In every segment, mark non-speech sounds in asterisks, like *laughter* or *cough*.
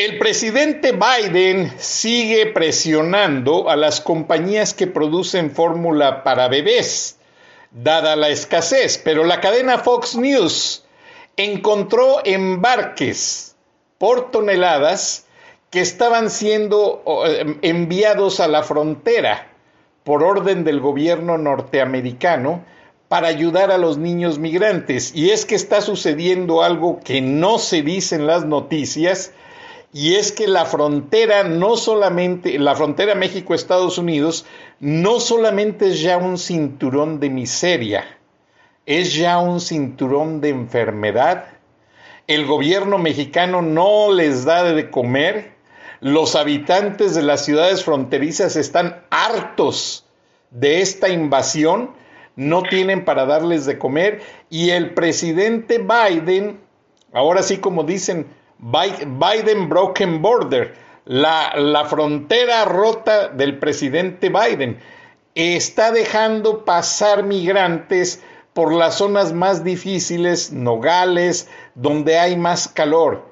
El presidente Biden sigue presionando a las compañías que producen fórmula para bebés, dada la escasez, pero la cadena Fox News encontró embarques por toneladas que estaban siendo em, enviados a la frontera por orden del gobierno norteamericano para ayudar a los niños migrantes. Y es que está sucediendo algo que no se dice en las noticias, y es que la frontera no solamente, la frontera México-Estados Unidos, no solamente es ya un cinturón de miseria, es ya un cinturón de enfermedad. El gobierno mexicano no les da de comer, los habitantes de las ciudades fronterizas están hartos de esta invasión. No tienen para darles de comer. Y el presidente Biden, ahora sí como dicen, Biden Broken Border, la, la frontera rota del presidente Biden, está dejando pasar migrantes por las zonas más difíciles, Nogales, donde hay más calor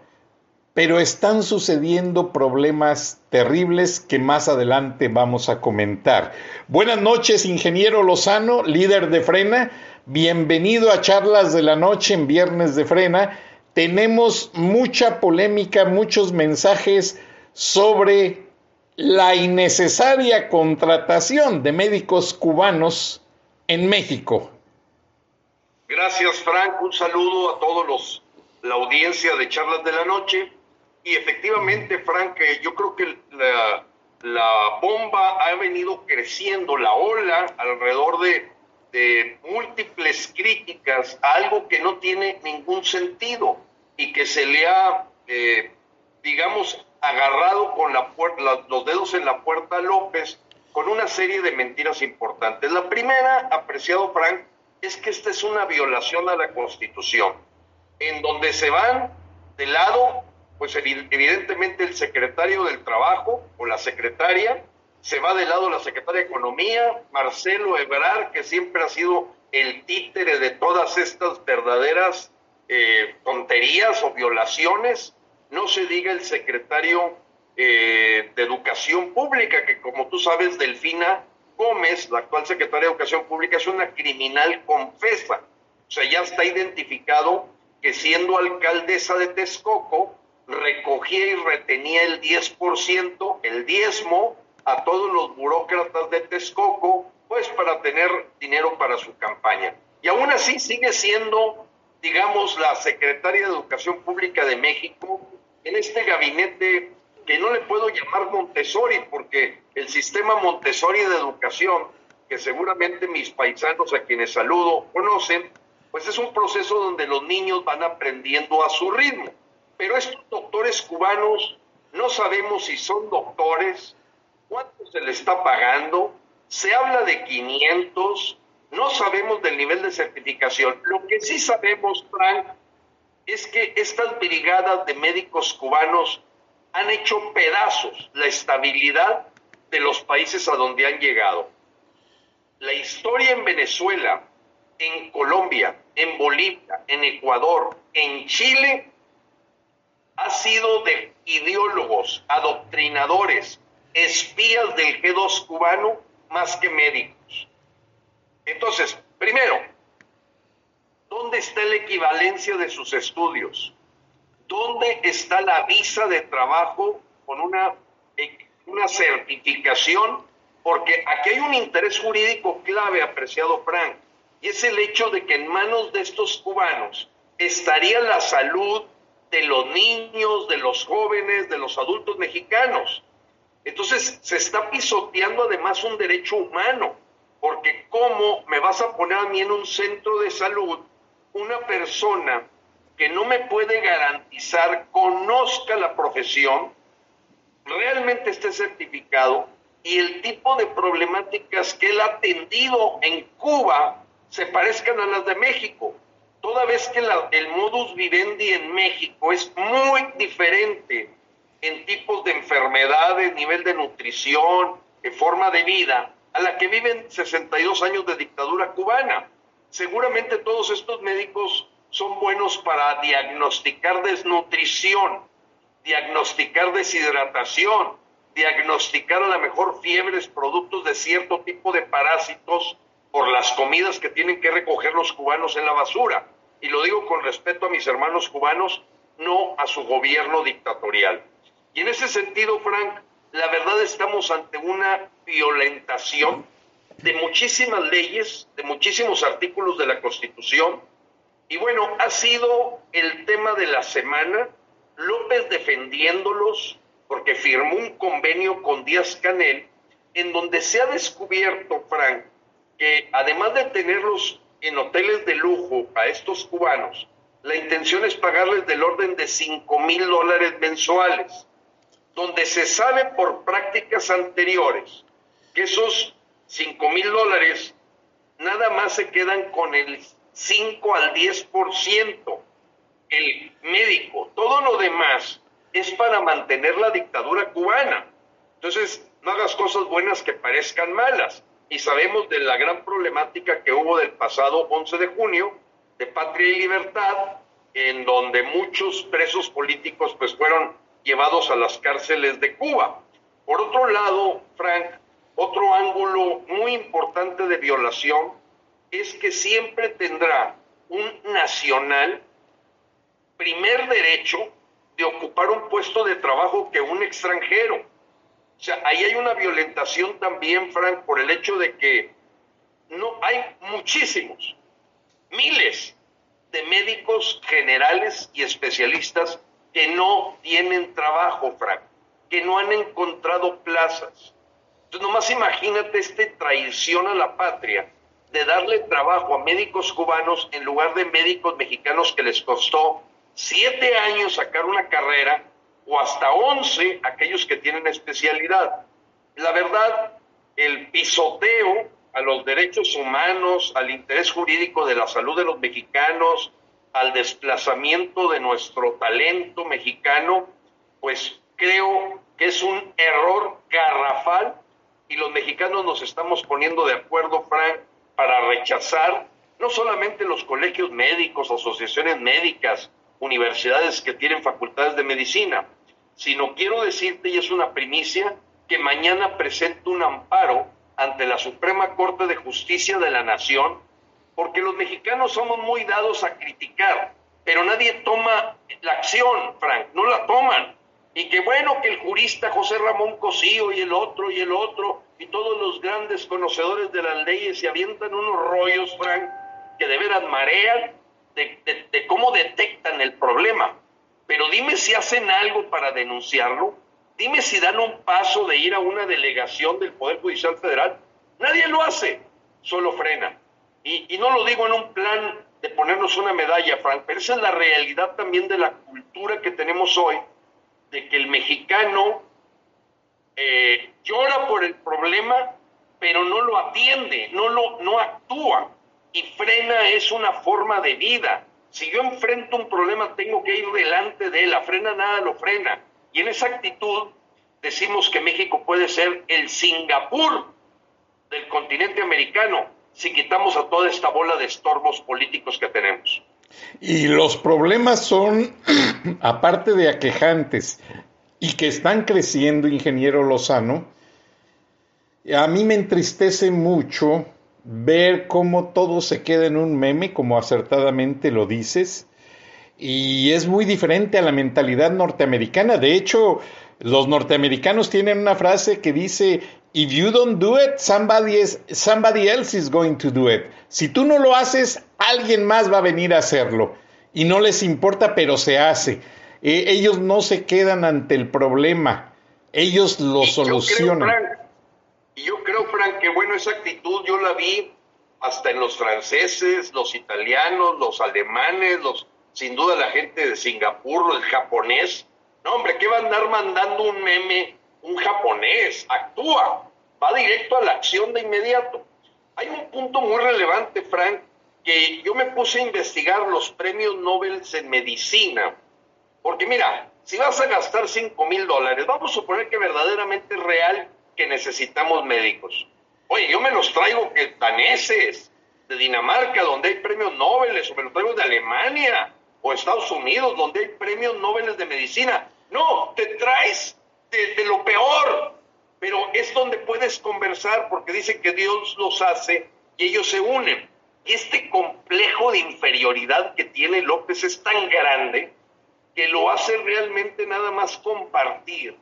pero están sucediendo problemas terribles que más adelante vamos a comentar. Buenas noches, ingeniero Lozano, líder de Frena. Bienvenido a Charlas de la Noche en Viernes de Frena. Tenemos mucha polémica, muchos mensajes sobre la innecesaria contratación de médicos cubanos en México. Gracias, Frank. Un saludo a todos los la audiencia de Charlas de la Noche y efectivamente, Frank, eh, yo creo que la, bomba ha venido creciendo, la ola alrededor de, de múltiples críticas a algo que no tiene ningún sentido y que se le ha, eh, digamos, agarrado con la los dedos en la puerta a López con una serie de mentiras importantes. La primera, apreciado Frank, es que esta es una violación a la Constitución, en donde se van de lado pues evidentemente el secretario del Trabajo o la secretaria, se va de lado la secretaria de Economía, Marcelo Ebrard, que siempre ha sido el títere de todas estas verdaderas eh, tonterías o violaciones, no se diga el secretario eh, de Educación Pública, que como tú sabes, Delfina Gómez, la actual secretaria de Educación Pública, es una criminal confesa. O sea, ya está identificado que siendo alcaldesa de Texcoco, recogía y retenía el 10%, el diezmo, a todos los burócratas de Texcoco, pues para tener dinero para su campaña. Y aún así sigue siendo, digamos, la secretaria de Educación Pública de México en este gabinete que no le puedo llamar Montessori, porque el sistema Montessori de educación, que seguramente mis paisanos a quienes saludo conocen, pues es un proceso donde los niños van aprendiendo a su ritmo. Pero estos doctores cubanos no sabemos si son doctores, cuánto se les está pagando, se habla de 500, no sabemos del nivel de certificación. Lo que sí sabemos, Frank, es que estas brigadas de médicos cubanos han hecho pedazos la estabilidad de los países a donde han llegado. La historia en Venezuela, en Colombia, en Bolivia, en Ecuador, en Chile, ha sido de ideólogos, adoctrinadores, espías del G2 cubano más que médicos. Entonces, primero, ¿dónde está la equivalencia de sus estudios? ¿Dónde está la visa de trabajo con una, una certificación, porque aquí hay un interés jurídico clave, apreciado Frank, y es el hecho de que en manos de estos cubanos estaría la salud de los niños, de los jóvenes, de los adultos mexicanos. Entonces se está pisoteando además un derecho humano, porque ¿cómo me vas a poner a mí en un centro de salud una persona que no me puede garantizar, conozca la profesión, realmente esté certificado y el tipo de problemáticas que él ha atendido en Cuba se parezcan a las de México? toda vez que el modus vivendi en México es muy diferente en tipos de enfermedades, nivel de nutrición, de forma de vida, a la que viven 62 años de dictadura cubana. Seguramente todos estos médicos son buenos para diagnosticar desnutrición, diagnosticar deshidratación, diagnosticar a la mejor fiebres productos de cierto tipo de parásitos por las comidas que tienen que recoger los cubanos en la basura. Y lo digo con respeto a mis hermanos cubanos, no a su gobierno dictatorial. Y en ese sentido, Frank, la verdad estamos ante una violentación de muchísimas leyes, de muchísimos artículos de la Constitución. Y bueno, ha sido el tema de la semana, López defendiéndolos, porque firmó un convenio con Díaz Canel, en donde se ha descubierto, Frank, que además de tenerlos en hoteles de lujo a estos cubanos, la intención es pagarles del orden de 5 mil dólares mensuales, donde se sabe por prácticas anteriores esos 5 mil dólares nada más se quedan con el 5 al 10%, el médico, todo lo demás es para mantener la dictadura cubana. Entonces, no hagas cosas buenas que parezcan malas y sabemos de la gran problemática que hubo del pasado 11 de junio de Patria y Libertad, en donde muchos presos políticos pues fueron llevados a las cárceles de Cuba. Por otro lado, Frank, otro ángulo muy importante de violación es que siempre tendrá un nacional primer derecho de ocupar un puesto de trabajo que un extranjero. O sea, ahí hay una violentación también, Frank, por el hecho de que no hay muchísimos, miles de médicos generales y especialistas que no tienen trabajo, Frank, que no han encontrado plazas. Entonces, nomás imagínate esta traición a la patria de darle trabajo a médicos cubanos en lugar de médicos mexicanos que les costó siete años sacar una carrera o hasta 11 aquellos que tienen especialidad. La verdad, el pisoteo a los derechos humanos, al interés jurídico de la salud de los mexicanos, al desplazamiento de nuestro talento mexicano, pues creo que es un error garrafal y los mexicanos nos estamos poniendo de acuerdo, Frank, para rechazar no solamente los colegios médicos, asociaciones médicas, universidades que tienen facultades de medicina, sino quiero decirte, y es una primicia, que mañana presento un amparo ante la Suprema Corte de Justicia de la Nación, porque los mexicanos somos muy dados a criticar, pero nadie toma la acción, Frank, no la toman. Y que bueno que el jurista José Ramón Cosío y el otro y el otro y todos los grandes conocedores de las leyes se avientan unos rollos, Frank, que de veras marean de cómo detectan el problema. Pero dime si hacen algo para denunciarlo. Dime si dan un paso de ir a una delegación del Poder Judicial Federal. Nadie lo hace, solo frena. Y, no lo digo en un plan de ponernos una medalla, Frank, pero esa es la realidad también de la cultura que tenemos hoy, de que el mexicano eh, llora por el problema, pero no lo atiende, no, lo, no actúa. Y frena es una forma de vida. Si yo enfrento un problema, tengo que ir delante de él. La frena nada lo frena. Y en esa actitud decimos que México puede ser el Singapur del continente americano si quitamos a toda esta bola de estorbos políticos que tenemos. Y los problemas son, *clears throat* aparte de aquejantes y que están creciendo, ingeniero Lozano, a mí me entristece mucho ver cómo todo se queda en un meme, como acertadamente lo dices, y es muy diferente a la mentalidad norteamericana. De hecho, los norteamericanos tienen una frase que dice, if you don't do it, somebody, somebody else is going to do it. Si tú no lo haces, alguien más va a venir a hacerlo. Y no les importa, pero se hace. Eh, ellos no se quedan ante el problema, ellos lo solucionan. Y yo creo, Frank, que bueno, esa actitud yo la vi hasta en los franceses, los italianos, los alemanes, los sin duda la gente de Singapur, el japonés. No, hombre, ¿qué va a andar mandando un meme un japonés? Actúa, va directo a la acción de inmediato. Hay un punto muy relevante, Frank, que yo me puse a investigar los premios Nobel en medicina. Porque mira, si vas a gastar 5 mil dólares, vamos a suponer que verdaderamente es real que necesitamos médicos. Oye, yo me los traigo que daneses, de Dinamarca, donde hay premios Nobel, o me los traigo de Alemania, o Estados Unidos, donde hay premios Nobel de medicina. No, te traes de, lo peor, pero es donde puedes conversar porque dicen que Dios los hace y ellos se unen. Este complejo de inferioridad que tiene López es tan grande que lo hace realmente nada más compartir,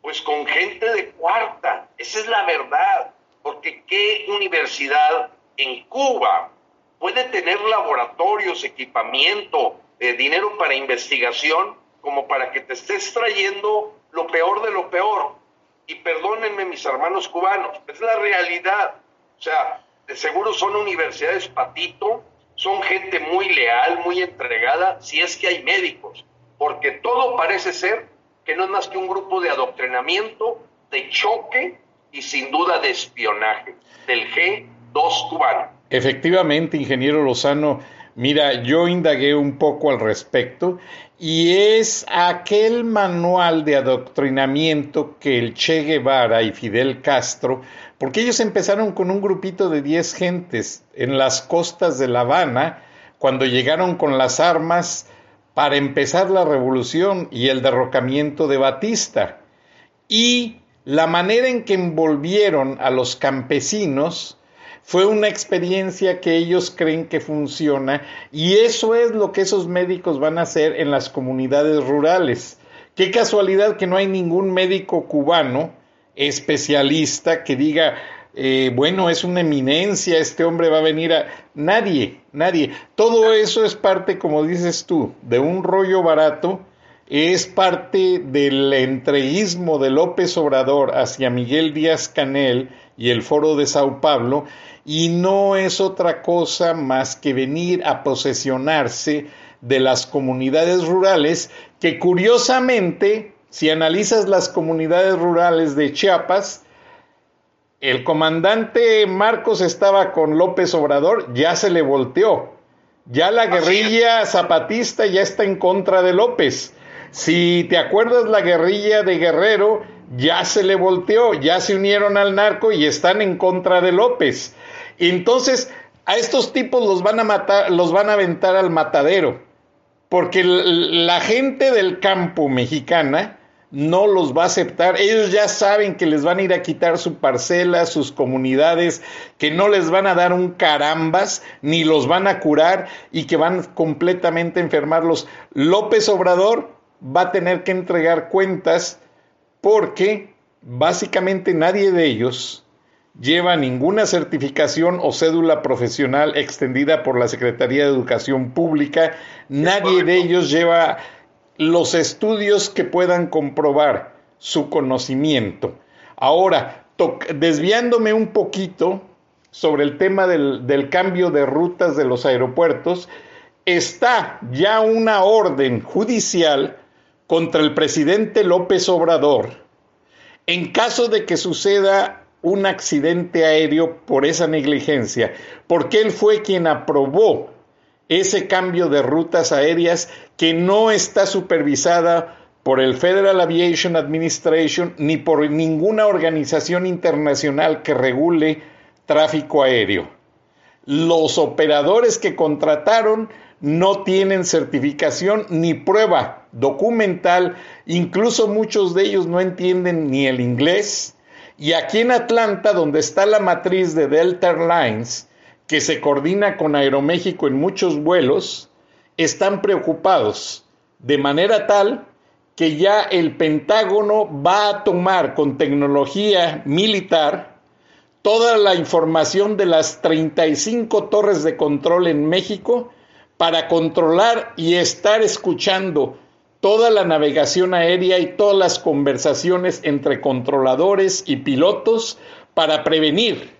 pues con gente de cuarta. Esa es la verdad, porque ¿qué universidad en Cuba puede tener laboratorios, equipamiento, eh, dinero para investigación como para que te estés trayendo lo peor de lo peor. Y perdónenme mis hermanos cubanos, es la realidad. O sea, de seguro son universidades patito, son gente muy leal, muy entregada, si es que hay médicos, porque todo parece ser que no es más que un grupo de adoctrinamiento, de choque y sin duda de espionaje del G2 cubano. Efectivamente, ingeniero Lozano, Mira, yo indagué un poco al respecto y es aquel manual de adoctrinamiento que el Che Guevara y Fidel Castro, porque ellos empezaron con un grupito de 10 gentes en las costas de La Habana, cuando llegaron con las armas para empezar la revolución y el derrocamiento de Batista. Y la manera en que envolvieron a los campesinos, fue una experiencia que ellos creen que funciona y eso es lo que esos médicos van a hacer en las comunidades rurales. Qué casualidad que no hay ningún médico cubano especialista que diga, eh, bueno, es una eminencia, este hombre va a venir a... Nadie, nadie. Todo eso es parte, como dices tú, de un rollo barato, es parte del entreguismo de López Obrador hacia Miguel Díaz Canel y el Foro de Sao Paulo, y no es otra cosa más que venir a posesionarse de las comunidades rurales que curiosamente, si analizas las comunidades rurales de Chiapas, el comandante Marcos estaba con López Obrador, ya se le volteó. Ya la guerrilla zapatista ya está en contra de López. Si te acuerdas la guerrilla de Guerrero, ya se le volteó, ya se unieron al narco y están en contra de López. Entonces, a estos tipos los van a matar, los van a aventar al matadero, porque la gente del campo mexicana no los va a aceptar. Ellos ya saben que les van a ir a quitar su parcela, sus comunidades, que no les van a dar un carambas, ni los van a curar y que van completamente a enfermarlos. López Obrador va a tener que entregar cuentas porque básicamente nadie de ellos lleva ninguna certificación o cédula profesional extendida por la Secretaría de Educación Pública, nadie de ellos lleva los estudios que puedan comprobar su conocimiento. Ahora, desviándome un poquito sobre el tema del, del cambio de rutas de los aeropuertos, está ya una orden judicial contra el presidente López Obrador en caso de que suceda un accidente aéreo por esa negligencia, porque él fue quien aprobó ese cambio de rutas aéreas que no está supervisada por el Federal Aviation Administration ni por ninguna organización internacional que regule tráfico aéreo. Los operadores que contrataron no tienen certificación ni prueba documental, incluso muchos de ellos no entienden ni el inglés, y aquí en Atlanta, donde está la matriz de Delta Airlines, que se coordina con Aeroméxico en muchos vuelos, están preocupados de manera tal que ya el Pentágono va a tomar con tecnología militar toda la información de las 35 torres de control en México para controlar y estar escuchando toda la navegación aérea y todas las conversaciones entre controladores y pilotos para prevenir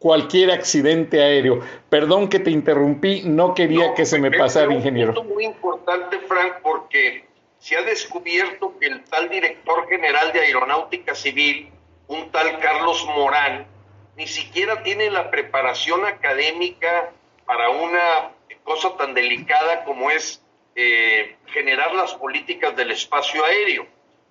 cualquier accidente aéreo. Perdón que te interrumpí, no quería que se me pasara, ingeniero. Es muy importante, Frank, porque se ha descubierto que el tal director general de Aeronáutica Civil, un tal Carlos Morán, ni siquiera tiene la preparación académica para una cosa tan delicada como es eh, generar las políticas del espacio aéreo.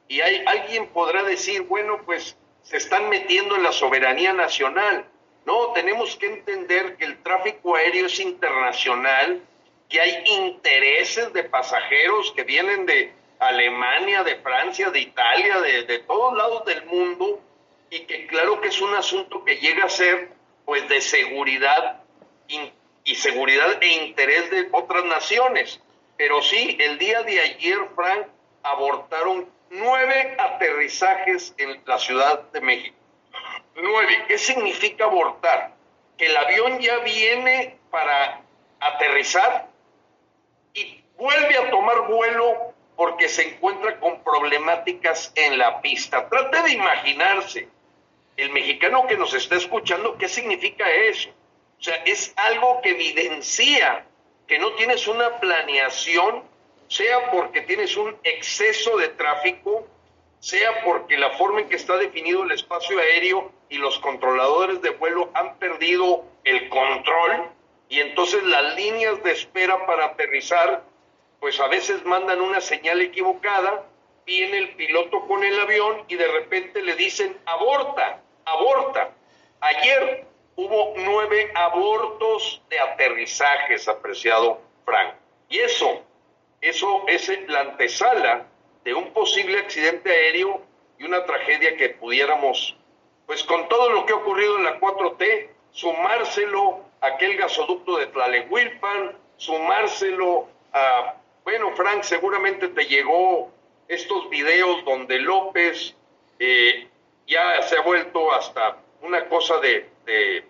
Y hay, alguien podrá decir, bueno, pues se están metiendo en la soberanía nacional. No, tenemos que entender que el tráfico aéreo es internacional, que hay intereses de pasajeros que vienen de Alemania, de Francia, de Italia, de, de todos lados del mundo, y que claro que es un asunto que llega a ser pues de seguridad y seguridad e interés de otras naciones. Pero sí, el día de ayer, Frank, abortaron nueve aterrizajes en la Ciudad de México. Nueve. ¿Qué significa abortar? Que el avión ya viene para aterrizar y vuelve a tomar vuelo porque se encuentra con problemáticas en la pista. Trate de imaginarse, el mexicano que nos está escuchando, ¿qué significa eso? O sea, es algo que evidencia que no tienes una planeación, sea porque tienes un exceso de tráfico, sea porque la forma en que está definido el espacio aéreo y los controladores de vuelo han perdido el control y entonces las líneas de espera para aterrizar, pues a veces mandan una señal equivocada, viene el piloto con el avión y de repente le dicen aborta, aborta. Ayer hubo nueve abortos de aterrizajes, apreciado Frank. Y eso, eso es la antesala de un posible accidente aéreo y una tragedia que pudiéramos, pues con todo lo que ha ocurrido en la 4T, sumárselo a aquel gasoducto de Tlalewilpan, sumárselo a, bueno, Frank, seguramente te llegó estos videos donde López eh, ya se ha vuelto hasta una cosa de de,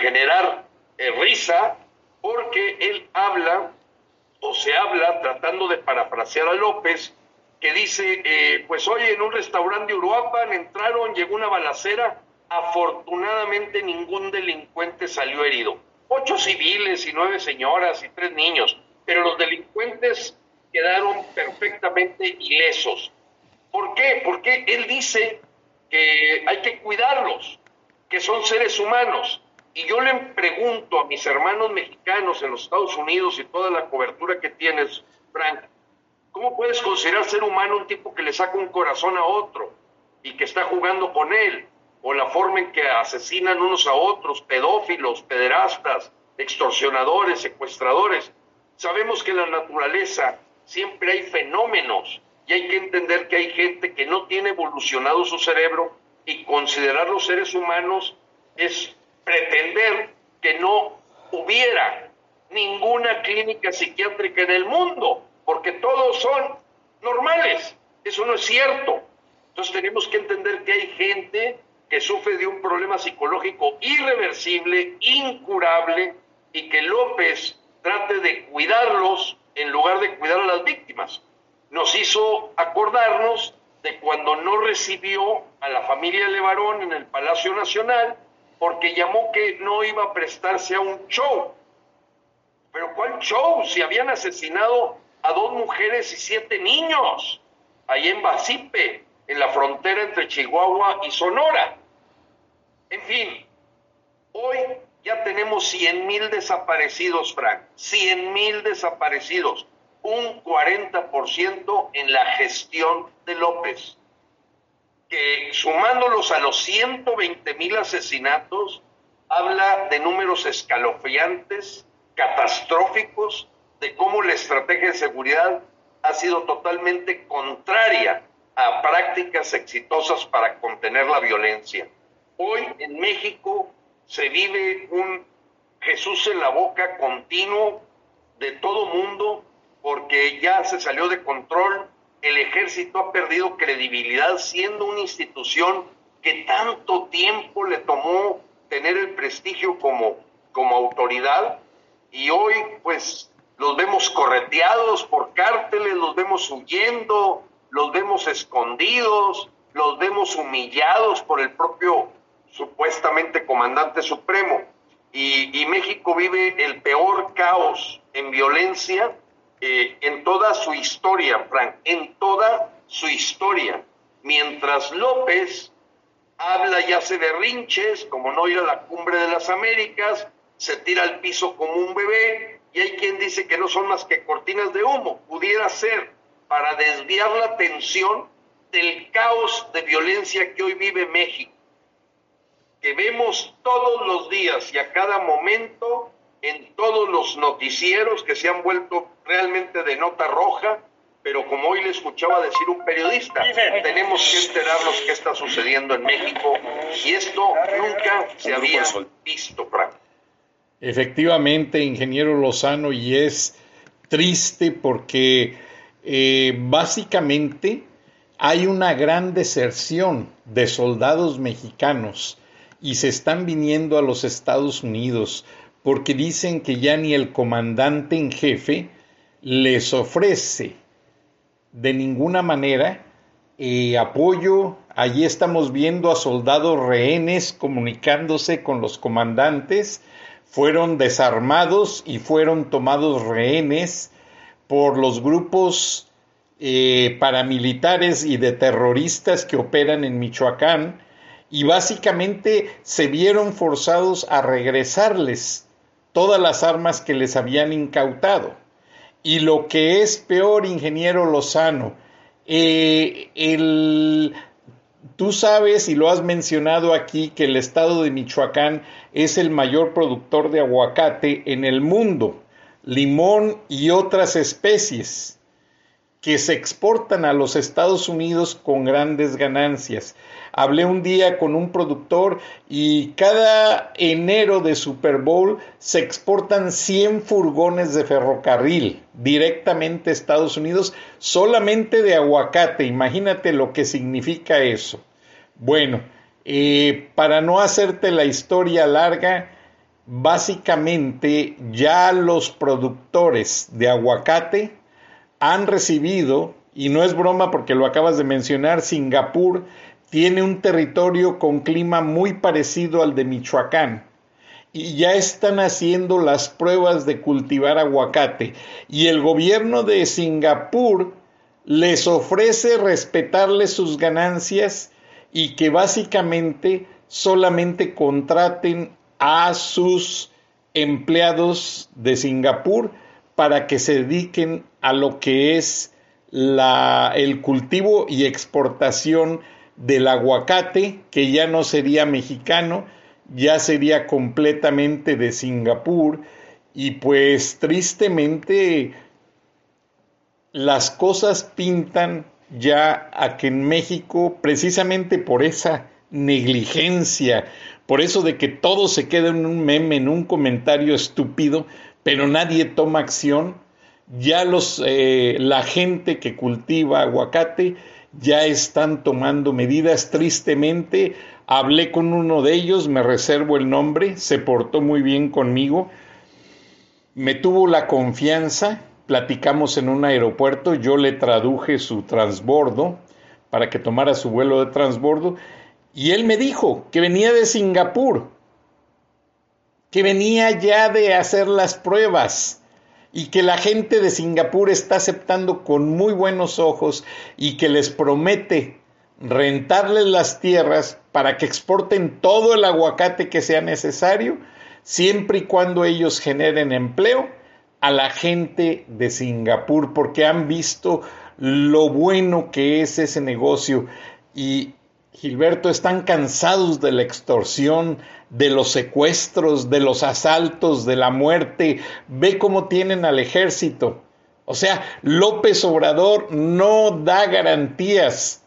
generar eh, risa, porque él habla o se habla tratando de parafrasear a López, que dice, eh, pues hoy en un restaurante de Uruapan entraron, llegó una balacera, afortunadamente ningún delincuente salió herido. Ocho civiles y nueve señoras y tres niños, pero los delincuentes quedaron perfectamente ilesos. ¿Por qué? Porque él dice que hay que cuidarlos que son seres humanos. Y yo le pregunto a mis hermanos mexicanos en los Estados Unidos y toda la cobertura que tienes, Frank, ¿cómo puedes considerar ser humano un tipo que le saca un corazón a otro y que está jugando con él? O la forma en que asesinan unos a otros, pedófilos, pederastas, extorsionadores, secuestradores. Sabemos que en la naturaleza siempre hay fenómenos y hay que entender que hay gente que no tiene evolucionado su cerebro y considerar los seres humanos es pretender que no hubiera ninguna clínica psiquiátrica en el mundo, porque todos son normales. Eso no es cierto. Entonces tenemos que entender que hay gente que sufre de un problema psicológico irreversible, incurable, y que López trate de cuidarlos en lugar de cuidar a las víctimas. Nos hizo acordarnos de cuando no recibió a la familia Levarón en el Palacio Nacional porque llamó que no iba a prestarse a un show. Pero ¿cuál show? Si habían asesinado a dos mujeres y siete niños ahí en Basipe, en la frontera entre Chihuahua y Sonora. En fin, hoy ya tenemos 100 mil desaparecidos, Frank, 100 mil desaparecidos un 40% en la gestión de López, que sumándolos a los 120 mil asesinatos, habla de números escalofriantes, catastróficos, de cómo la estrategia de seguridad ha sido totalmente contraria a prácticas exitosas para contener la violencia. Hoy en México se vive un Jesús en la boca continuo de todo mundo porque ya se salió de control, el ejército ha perdido credibilidad siendo una institución que tanto tiempo le tomó tener el prestigio como, como autoridad y hoy pues los vemos correteados por cárteles, los vemos huyendo, los vemos escondidos, los vemos humillados por el propio supuestamente comandante supremo. Y, México vive el peor caos en violencia eh, en toda su historia, Frank, en toda su historia. Mientras López habla y hace berrinches, como no ir a la cumbre de las Américas, se tira al piso como un bebé, y hay quien dice que no son más que cortinas de humo. Pudiera ser para desviar la atención del caos de violencia que hoy vive México, que vemos todos los días y a cada momento en todos los noticieros que se han vuelto realmente de nota roja, pero como hoy le escuchaba decir un periodista, tenemos que enterarnos qué está sucediendo en México y esto nunca se había visto, Frank. Efectivamente, ingeniero Lozano, y es triste porque eh, básicamente hay una gran deserción de soldados mexicanos y se están viniendo a los Estados Unidos porque dicen que ya ni el comandante en jefe les ofrece de ninguna manera eh, apoyo. Allí estamos viendo a soldados rehenes comunicándose con los comandantes. Fueron desarmados y fueron tomados rehenes por los grupos eh, paramilitares y de terroristas que operan en Michoacán y básicamente se vieron forzados a regresarles todas las armas que les habían incautado. Y lo que es peor, ingeniero Lozano, eh, el, tú sabes y lo has mencionado aquí que el estado de Michoacán es el mayor productor de aguacate en el mundo, limón y otras especies que se exportan a los Estados Unidos con grandes ganancias. Hablé un día con un productor y cada enero de Super Bowl se exportan 100 furgones de ferrocarril directamente a Estados Unidos solamente de aguacate. Imagínate lo que significa eso. Bueno, eh, para no hacerte la historia larga, básicamente ya los productores de aguacate han recibido, y no es broma porque lo acabas de mencionar, Singapur tiene un territorio con clima muy parecido al de Michoacán y ya están haciendo las pruebas de cultivar aguacate. Y el gobierno de Singapur les ofrece respetarle sus ganancias y que básicamente solamente contraten a sus empleados de Singapur para que se dediquen a lo que es la, el cultivo y exportación del aguacate, que ya no sería mexicano, ya sería completamente de Singapur, y pues tristemente las cosas pintan ya a que en México, precisamente por esa negligencia, por eso de que todo se queda en un meme, en un comentario estúpido, pero nadie toma acción. Ya los, eh, la gente que cultiva aguacate ya están tomando medidas. Tristemente, hablé con uno de ellos, me reservo el nombre, se portó muy bien conmigo, me tuvo la confianza, platicamos en un aeropuerto, yo le traduje su transbordo para que tomara su vuelo de transbordo y él me dijo que venía de Singapur que venía ya de hacer las pruebas y que la gente de Singapur está aceptando con muy buenos ojos y que les promete rentarles las tierras para que exporten todo el aguacate que sea necesario, siempre y cuando ellos generen empleo a la gente de Singapur, porque han visto lo bueno que es ese negocio. Y Gilberto, están cansados de la extorsión, de los secuestros, de los asaltos, de la muerte. Ve cómo tienen al ejército. O sea, López Obrador no da garantías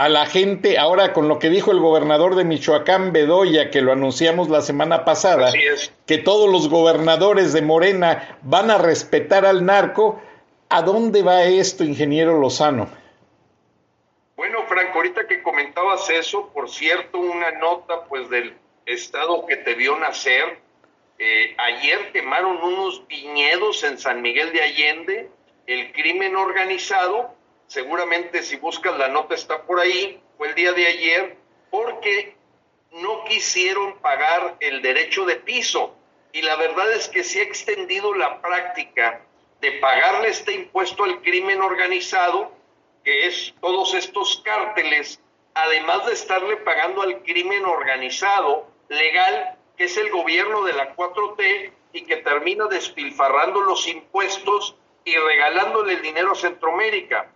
a la gente, ahora con lo que dijo el gobernador de Michoacán, Bedoya, que lo anunciamos la semana pasada, que todos los gobernadores de Morena van a respetar al narco, ¿a dónde va esto, ingeniero Lozano? Bueno, Franco, ahorita que comentabas eso, por cierto, una nota pues del estado que te vio nacer, eh, ayer quemaron unos viñedos en San Miguel de Allende, el crimen organizado, seguramente si buscas la nota está por ahí, fue el día de ayer, porque no quisieron pagar el derecho de piso. Y la verdad es que se ha extendido la práctica de pagarle este impuesto al crimen organizado que es todos estos cárteles, además de estarle pagando al crimen organizado, legal, que es el gobierno de la 4T y que termina despilfarrando los impuestos y regalándole el dinero a Centroamérica.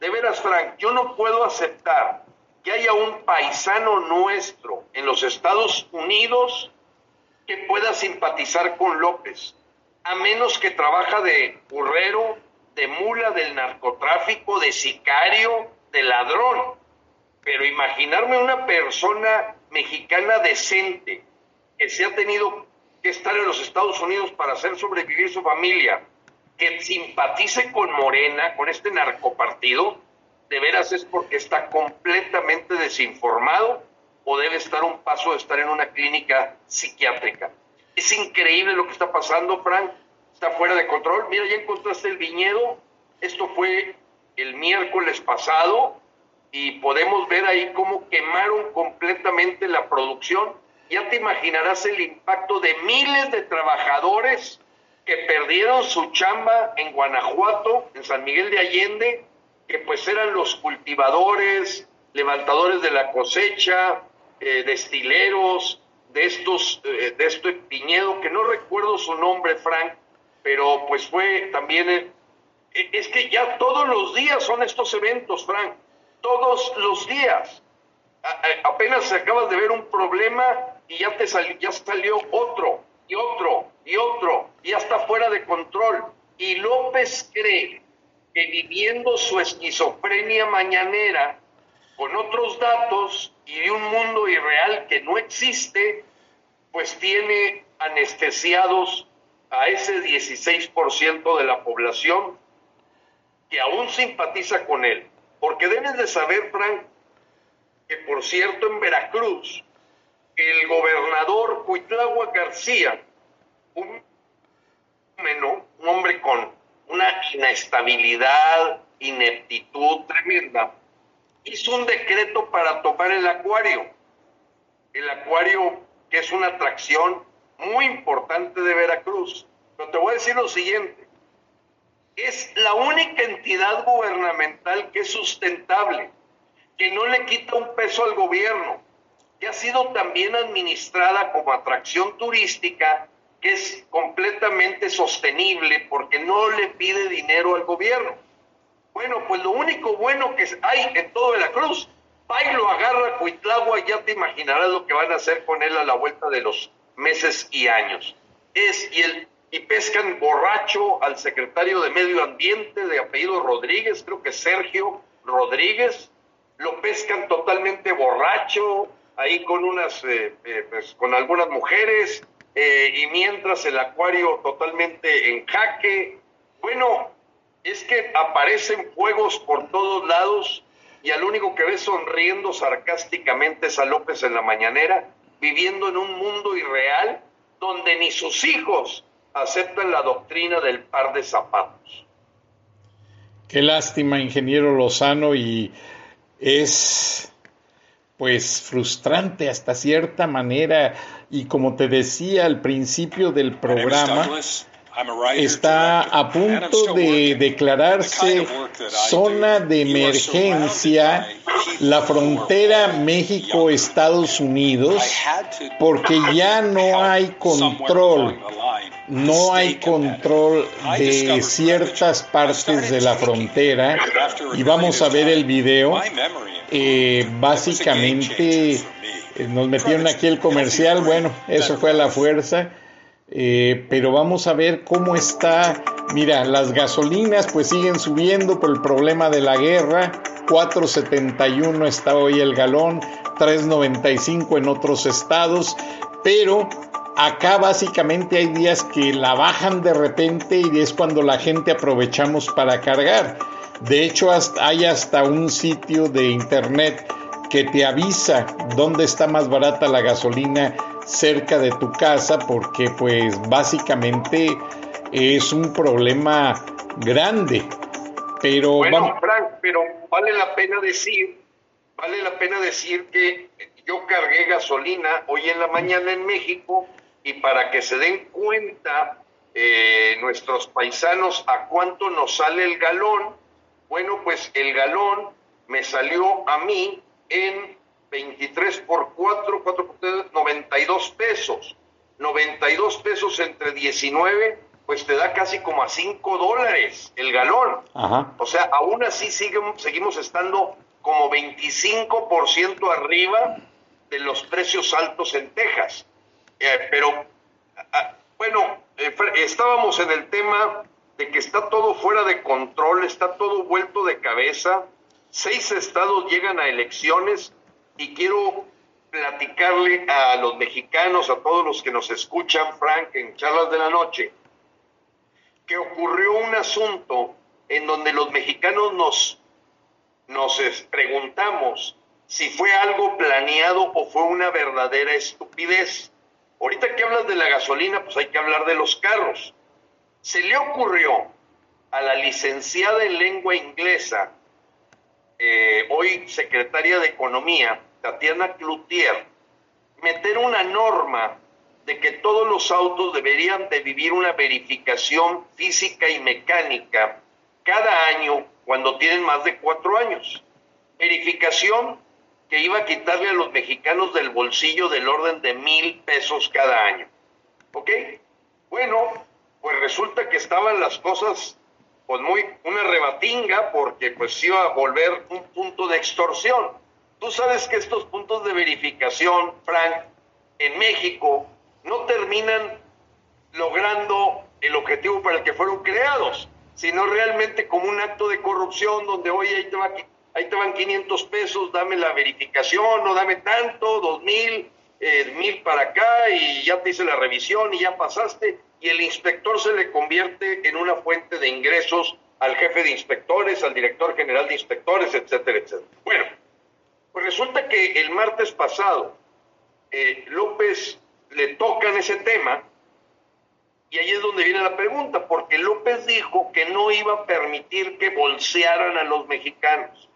De veras, Frank, yo no puedo aceptar que haya un paisano nuestro en los Estados Unidos que pueda simpatizar con López, a menos que trabaja de burrero, de mula del narcotráfico, de sicario, de ladrón. Pero imaginarme una persona mexicana decente que se ha tenido que estar en los Estados Unidos para hacer sobrevivir su familia, que simpatice con Morena, con este narcopartido, de veras es porque está completamente desinformado o debe estar un paso de estar en una clínica psiquiátrica. Es increíble lo que está pasando, Frank está fuera de control. Mira, ya encontraste el viñedo. Esto fue el miércoles pasado y podemos ver ahí cómo quemaron completamente la producción. Ya te imaginarás el impacto de miles de trabajadores que perdieron su chamba en Guanajuato, en San Miguel de Allende, que pues eran los cultivadores, levantadores de la cosecha, eh, destileros, de estos, eh, de este viñedo, que no recuerdo su nombre, Frank, pero pues fue también, eh, es que ya todos los días son estos eventos, Frank, todos los días. apenas acabas de ver un problema y ya te salió, ya salió otro y otro y otro, y ya está fuera de control. Y López cree que viviendo su esquizofrenia mañanera con otros datos y de un mundo irreal que no existe, pues tiene anestesiados a ese 16% de la población que aún simpatiza con él. Porque debes de saber, Frank, que por cierto en Veracruz, el gobernador Cuitlagua García, un, un hombre con una inestabilidad, ineptitud tremenda, hizo un decreto para tomar el acuario. El acuario que es una atracción muy importante de Veracruz. Pero te voy a decir lo siguiente, es la única entidad gubernamental que es sustentable, que no le quita un peso al gobierno, que ha sido también administrada como atracción turística, que es completamente sostenible porque no le pide dinero al gobierno. Bueno, pues lo único bueno que hay en todo Veracruz, va y lo agarra Cuitlagua, ya te imaginarás lo que van a hacer con él a la vuelta de los meses y años. Es, y, el, y pescan borracho al secretario de Medio Ambiente de apellido Rodríguez, creo que Sergio Rodríguez, lo pescan totalmente borracho, ahí con unas, eh, eh, pues, con algunas mujeres, eh, y mientras el acuario totalmente en jaque. Bueno, es que aparecen fuegos por todos lados y al único que ve sonriendo sarcásticamente es a López en la mañanera viviendo en un mundo irreal donde ni sus hijos aceptan la doctrina del par de zapatos. Qué lástima, ingeniero Lozano, y es pues frustrante hasta cierta manera. Y como te decía al principio del programa, está a punto de declararse zona de emergencia la frontera México-Estados Unidos porque ya no hay control, no hay control de ciertas partes de la frontera y vamos a ver el video. Eh, básicamente nos metieron aquí el comercial, bueno, eso fue a la fuerza. Eh, pero vamos a ver cómo está. Mira, las gasolinas pues siguen subiendo por el problema de la guerra. 4.71 está hoy el galón, 3.95 en otros estados, pero acá básicamente hay días que la bajan de repente y es cuando la gente aprovechamos para cargar. De hecho, hay hasta un sitio de internet que te avisa dónde está más barata la gasolina cerca de tu casa porque pues básicamente es un problema grande. Pero bueno, Frank, pero vale la pena decir, vale la pena decir que yo cargué gasolina hoy en la mañana en México y para que se den cuenta eh, nuestros paisanos a cuánto nos sale el galón, bueno, pues el galón me salió a mí en 23 por 4, 4 por 3, 92 pesos. 92 pesos entre 19, pues te da casi como a 5 dólares el galón. O sea, aún así seguimos, seguimos estando como 25% arriba de los precios altos en Texas. Eh, pero, ah, bueno, eh, estábamos en el tema de que está todo fuera de control, está todo vuelto de cabeza. Seis estados llegan a elecciones y quiero platicarle a los mexicanos, a todos los que nos escuchan, Frank, en charlas de la noche, que ocurrió un asunto en donde los mexicanos nos, nos preguntamos si fue algo planeado o fue una verdadera estupidez. Ahorita que hablas de la gasolina, pues hay que hablar de los carros. Se le ocurrió a la licenciada en lengua inglesa, eh, hoy secretaria de Economía, Tatiana Cloutier, meter una norma de que todos los autos deberían de vivir una verificación física y mecánica cada año cuando tienen más de cuatro años. Verificación que iba a quitarle a los mexicanos del bolsillo del orden de mil pesos cada año. ¿Ok? Bueno, pues resulta que estaban las cosas pues muy una rebatinga porque pues iba a volver un punto de extorsión. Tú sabes que estos puntos de verificación, Frank, en México no terminan logrando el objetivo para el que fueron creados, sino realmente como un acto de corrupción donde, oye, ahí te, va, ahí te van 500 pesos, dame la verificación, o dame tanto, dos mil, eh, mil para acá, y ya te hice la revisión y ya pasaste, y el inspector se le convierte en una fuente de ingresos al jefe de inspectores, al director general de inspectores, etcétera, etcétera. Bueno, pues resulta que el martes pasado eh, López le tocan ese tema y ahí es donde viene la pregunta, porque López dijo que no iba a permitir que bolsearan a los mexicanos,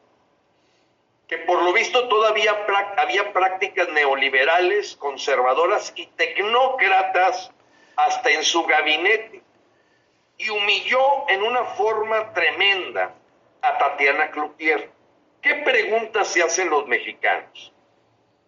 que por lo visto todavía había prácticas neoliberales, conservadoras y tecnócratas hasta en su gabinete, y humilló en una forma tremenda a Tatiana Cloutier. ¿Qué preguntas se hacen los mexicanos?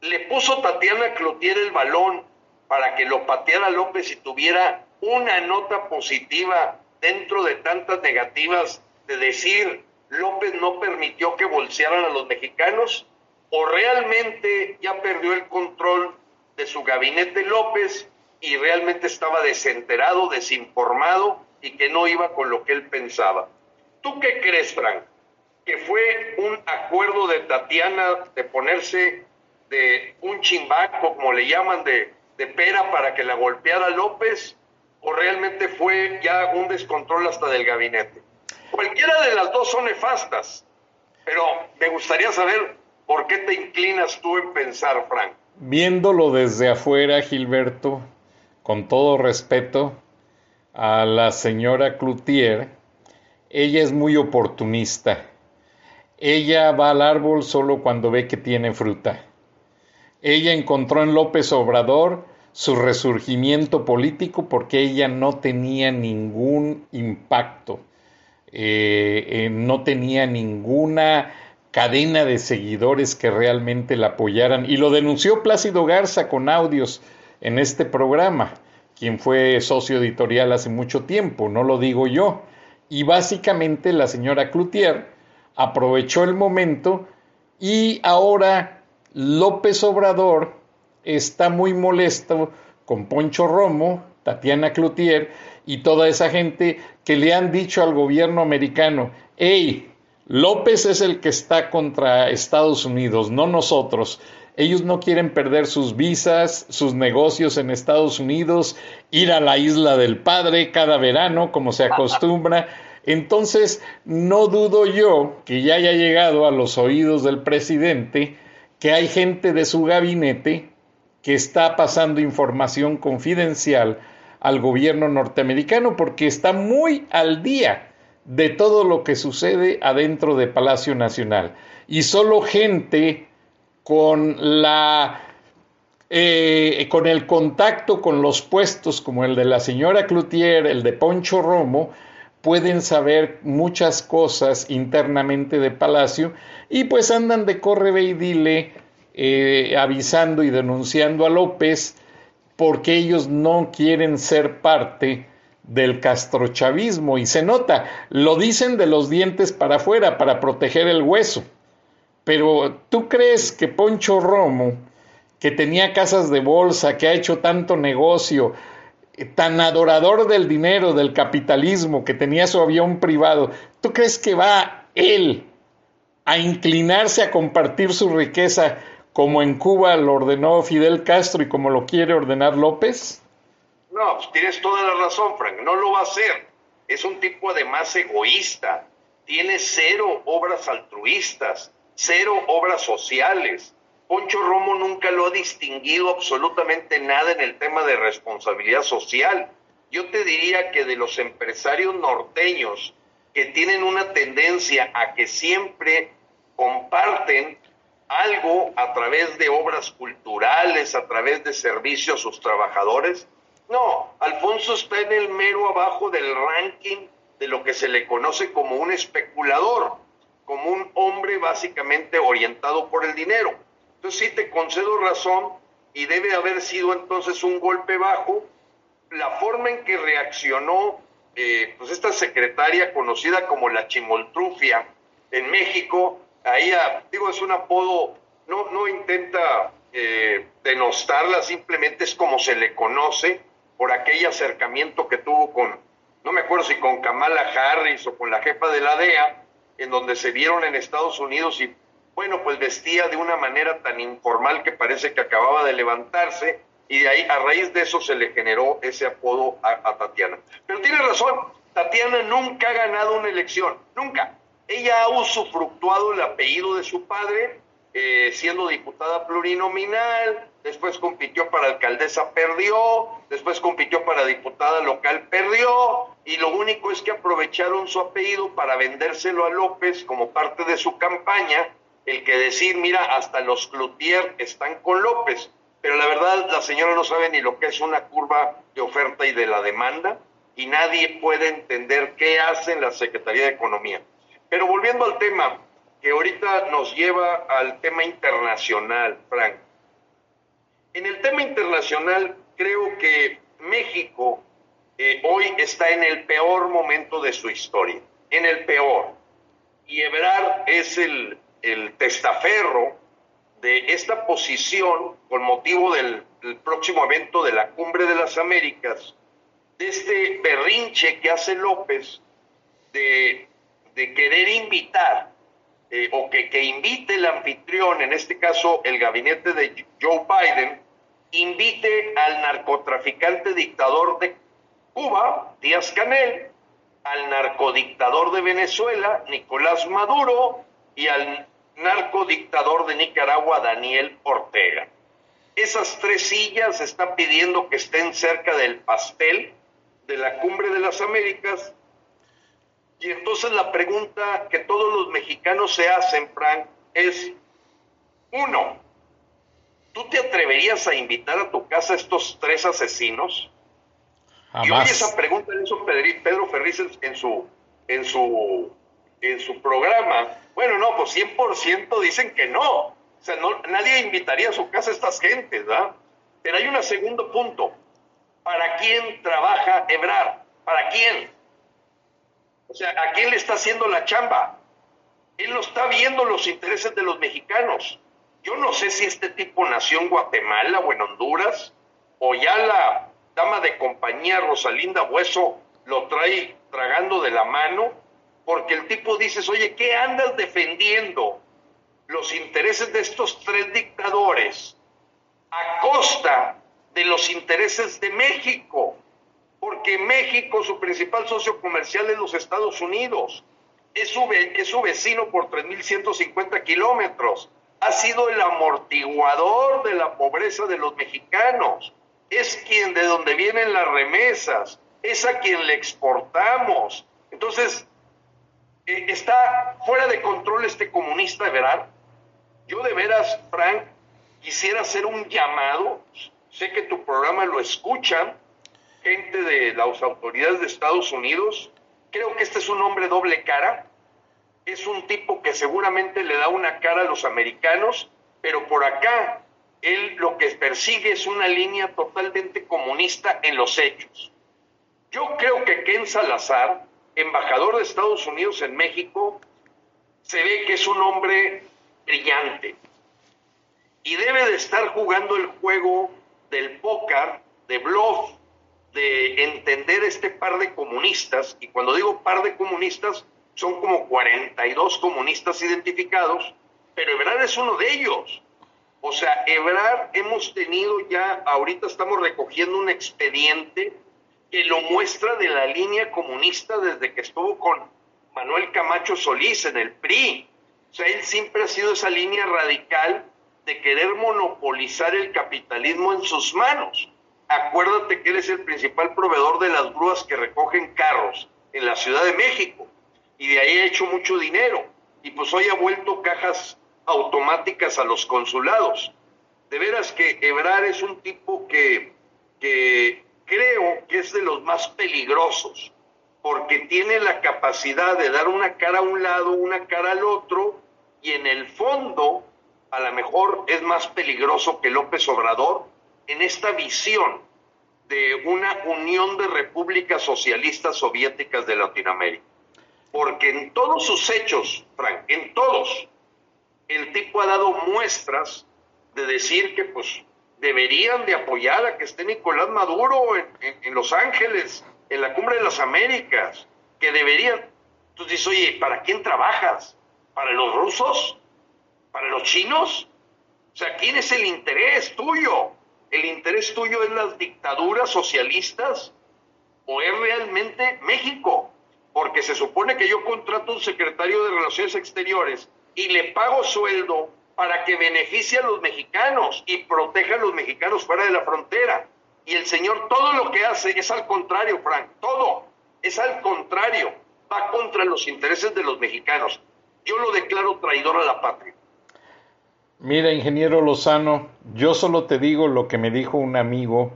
Le puso Tatiana Cloutier el balón para que lo pateara López y tuviera una nota positiva dentro de tantas negativas de decir López no permitió que bolsearan a los mexicanos o realmente ya perdió el control de su gabinete López y realmente estaba desenterado, desinformado y que no iba con lo que él pensaba. ¿Tú qué crees, Frank? que fue un acuerdo de Tatiana de ponerse de un chimbaco, como le llaman, de, de pera para que la golpeara López, o realmente fue ya un descontrol hasta del gabinete. Cualquiera de las dos son nefastas, pero me gustaría saber por qué te inclinas tú en pensar, Frank. Viéndolo desde afuera, Gilberto, con todo respeto a la señora Cloutier, ella es muy oportunista ella va al árbol solo cuando ve que tiene fruta. Ella encontró en López Obrador su resurgimiento político porque ella no tenía ningún impacto, eh, eh, no tenía ninguna cadena de seguidores que realmente la apoyaran. Y lo denunció Plácido Garza con audios en este programa, quien fue socio editorial hace mucho tiempo, no lo digo yo. Y básicamente la señora Cloutier aprovechó el momento y ahora López Obrador está muy molesto con Poncho Romo, Tatiana Cloutier y toda esa gente que le han dicho al gobierno americano, hey, López es el que está contra Estados Unidos, no nosotros. Ellos no quieren perder sus visas, sus negocios en Estados Unidos, ir a la isla del padre cada verano, como se acostumbra. Entonces, no dudo yo que ya haya llegado a los oídos del presidente que hay gente de su gabinete que está pasando información confidencial al gobierno norteamericano porque está muy al día de todo lo que sucede adentro de Palacio Nacional. Y solo gente con la eh, con el contacto con los puestos como el de la señora Cloutier, el de Poncho Romo, pueden saber muchas cosas internamente de Palacio y pues andan de corre y dile eh, avisando y denunciando a López porque ellos no quieren ser parte del castrochavismo y se nota, lo dicen de los dientes para afuera para proteger el hueso. Pero tú crees que Poncho Romo, que tenía casas de bolsa, que ha hecho tanto negocio, eh, tan adorador del dinero, del capitalismo, que tenía su avión privado, ¿tú crees que va él a inclinarse a compartir su riqueza como en Cuba lo ordenó Fidel Castro y como lo quiere ordenar López? No, pues tienes toda la razón, Frank, no lo va a hacer. Es un tipo además egoísta, tiene cero obras altruistas, cero obras sociales. Poncho Romo nunca lo ha distinguido absolutamente nada en el tema de responsabilidad social. Yo te diría que de los empresarios norteños que tienen una tendencia a que siempre comparten algo a través de obras culturales, a través de servicios a sus trabajadores. No, Alfonso está en el mero abajo del ranking de lo que se le conoce como un especulador, como un hombre básicamente orientado por el dinero. Entonces sí te concedo razón y debe haber sido entonces un golpe bajo la forma en que reaccionó eh, pues esta secretaria conocida como la chimoltrufia en México, ahí digo es un apodo, no, no intenta eh, denostarla, simplemente es como se le conoce por aquel acercamiento que tuvo con, no me acuerdo si con Kamala Harris o con la jefa de la DEA, en donde se vieron en Estados Unidos y bueno, pues vestía de una manera tan informal que parece que acababa de levantarse y de ahí, a raíz de eso se le generó ese apodo a, Tatiana. Pero tiene razón, Tatiana nunca ha ganado una elección, nunca. Ella ha usufructuado el apellido de su padre, eh, siendo diputada plurinominal, después compitió para alcaldesa, perdió, después compitió para diputada local, perdió, y lo único es que aprovecharon su apellido para vendérselo a López como parte de su campaña, el que decir, mira, hasta los Cloutier están con López, pero la verdad la señora no sabe ni lo que es una curva de oferta y de la demanda, y nadie puede entender qué hace en la Secretaría de Economía. Pero volviendo al tema, que ahorita nos lleva al tema internacional, Frank. En el tema internacional, creo que México eh, hoy está en el peor momento de su historia, en el peor. Y Ebrard es el, el testaferro de esta posición con motivo del, del, próximo evento de la Cumbre de las Américas, de este berrinche que hace López de, de querer invitar eh, o que, que invite el anfitrión, en este caso el gabinete de Joe Biden, invite al narcotraficante dictador de Cuba, Díaz Canel, al narcodictador de Venezuela, Nicolás Maduro, y al narcodictador de Nicaragua, Daniel Ortega. Esas tres sillas están pidiendo que estén cerca del pastel de la cumbre de las Américas y entonces la pregunta que todos los mexicanos se hacen, Frank, es, uno, ¿tú te atreverías a invitar a tu casa a estos tres asesinos? Y hoy esa pregunta le hizo Pedro Ferriz en su, en su, en su programa. Bueno, no, pues 100% dicen que no. O sea, no, nadie invitaría a su casa a estas gentes, ¿verdad? Pero hay un segundo punto. ¿Para quién trabaja Ebrar? ¿Para quién? O sea, ¿a quién le está haciendo la chamba? Él no está viendo los intereses de los mexicanos. Yo no sé si este tipo nació en Guatemala o en Honduras, o ya la dama de compañía Rosalinda Hueso lo trae tragando de la mano, porque el tipo dices, oye, ¿qué andas defendiendo? Los intereses de estos tres dictadores a costa de los intereses de México, porque México, su principal socio comercial es los Estados Unidos, es su, vecino por 3.150 kilómetros, ha sido el amortiguador de la pobreza de los mexicanos, es quien de donde vienen las remesas, es a quien le exportamos. Entonces, eh, está fuera de control este comunista, ¿verdad? Yo de veras, Frank, quisiera hacer un llamado, sé que tu programa lo escuchan, gente de las autoridades de Estados Unidos, creo que este es un hombre doble cara, es un tipo que seguramente le da una cara a los americanos, pero por acá él lo que persigue es una línea totalmente comunista en los hechos. Yo creo que Ken Salazar, embajador de Estados Unidos en México, se ve que es un hombre brillante y debe de estar jugando el juego del póker, de bluff, de entender este par de comunistas, y cuando digo par de comunistas, son como 42 comunistas identificados, pero Ebrard es uno de ellos. O sea, Ebrard hemos tenido ya, ahorita estamos recogiendo un expediente que lo muestra de la línea comunista desde que estuvo con Manuel Camacho Solís en el PRI. O sea, él siempre ha sido esa línea radical de querer monopolizar el capitalismo en sus manos. Acuérdate que él es el principal proveedor de las grúas que recogen carros en la Ciudad de México y de ahí ha hecho mucho dinero. Y pues hoy ha vuelto cajas automáticas a los consulados. De veras que Ebrar es un tipo que, que creo que es de los más peligrosos, porque tiene la capacidad de dar una cara a un lado, una cara al otro, y en el fondo a lo mejor es más peligroso que López Obrador en esta visión de una unión de repúblicas socialistas soviéticas de Latinoamérica. Porque en todos sus hechos, Frank, en todos, el tipo ha dado muestras de decir que pues deberían de apoyar a que esté Nicolás Maduro en, Los Ángeles, en la Cumbre de las Américas, que deberían. Entonces dices, oye, ¿para quién trabajas? ¿Para los rusos? ¿Para los chinos? O sea, ¿quién es el interés tuyo? ¿El interés tuyo es las dictaduras socialistas o es realmente México? Porque se supone que yo contrato un secretario de Relaciones Exteriores y le pago sueldo para que beneficie a los mexicanos y proteja a los mexicanos fuera de la frontera. Y el Señor todo lo que hace es al contrario, Frank, todo es al contrario, va contra los intereses de los mexicanos. Yo lo declaro traidor a la patria. Mira, ingeniero Lozano, yo solo te digo lo que me dijo un amigo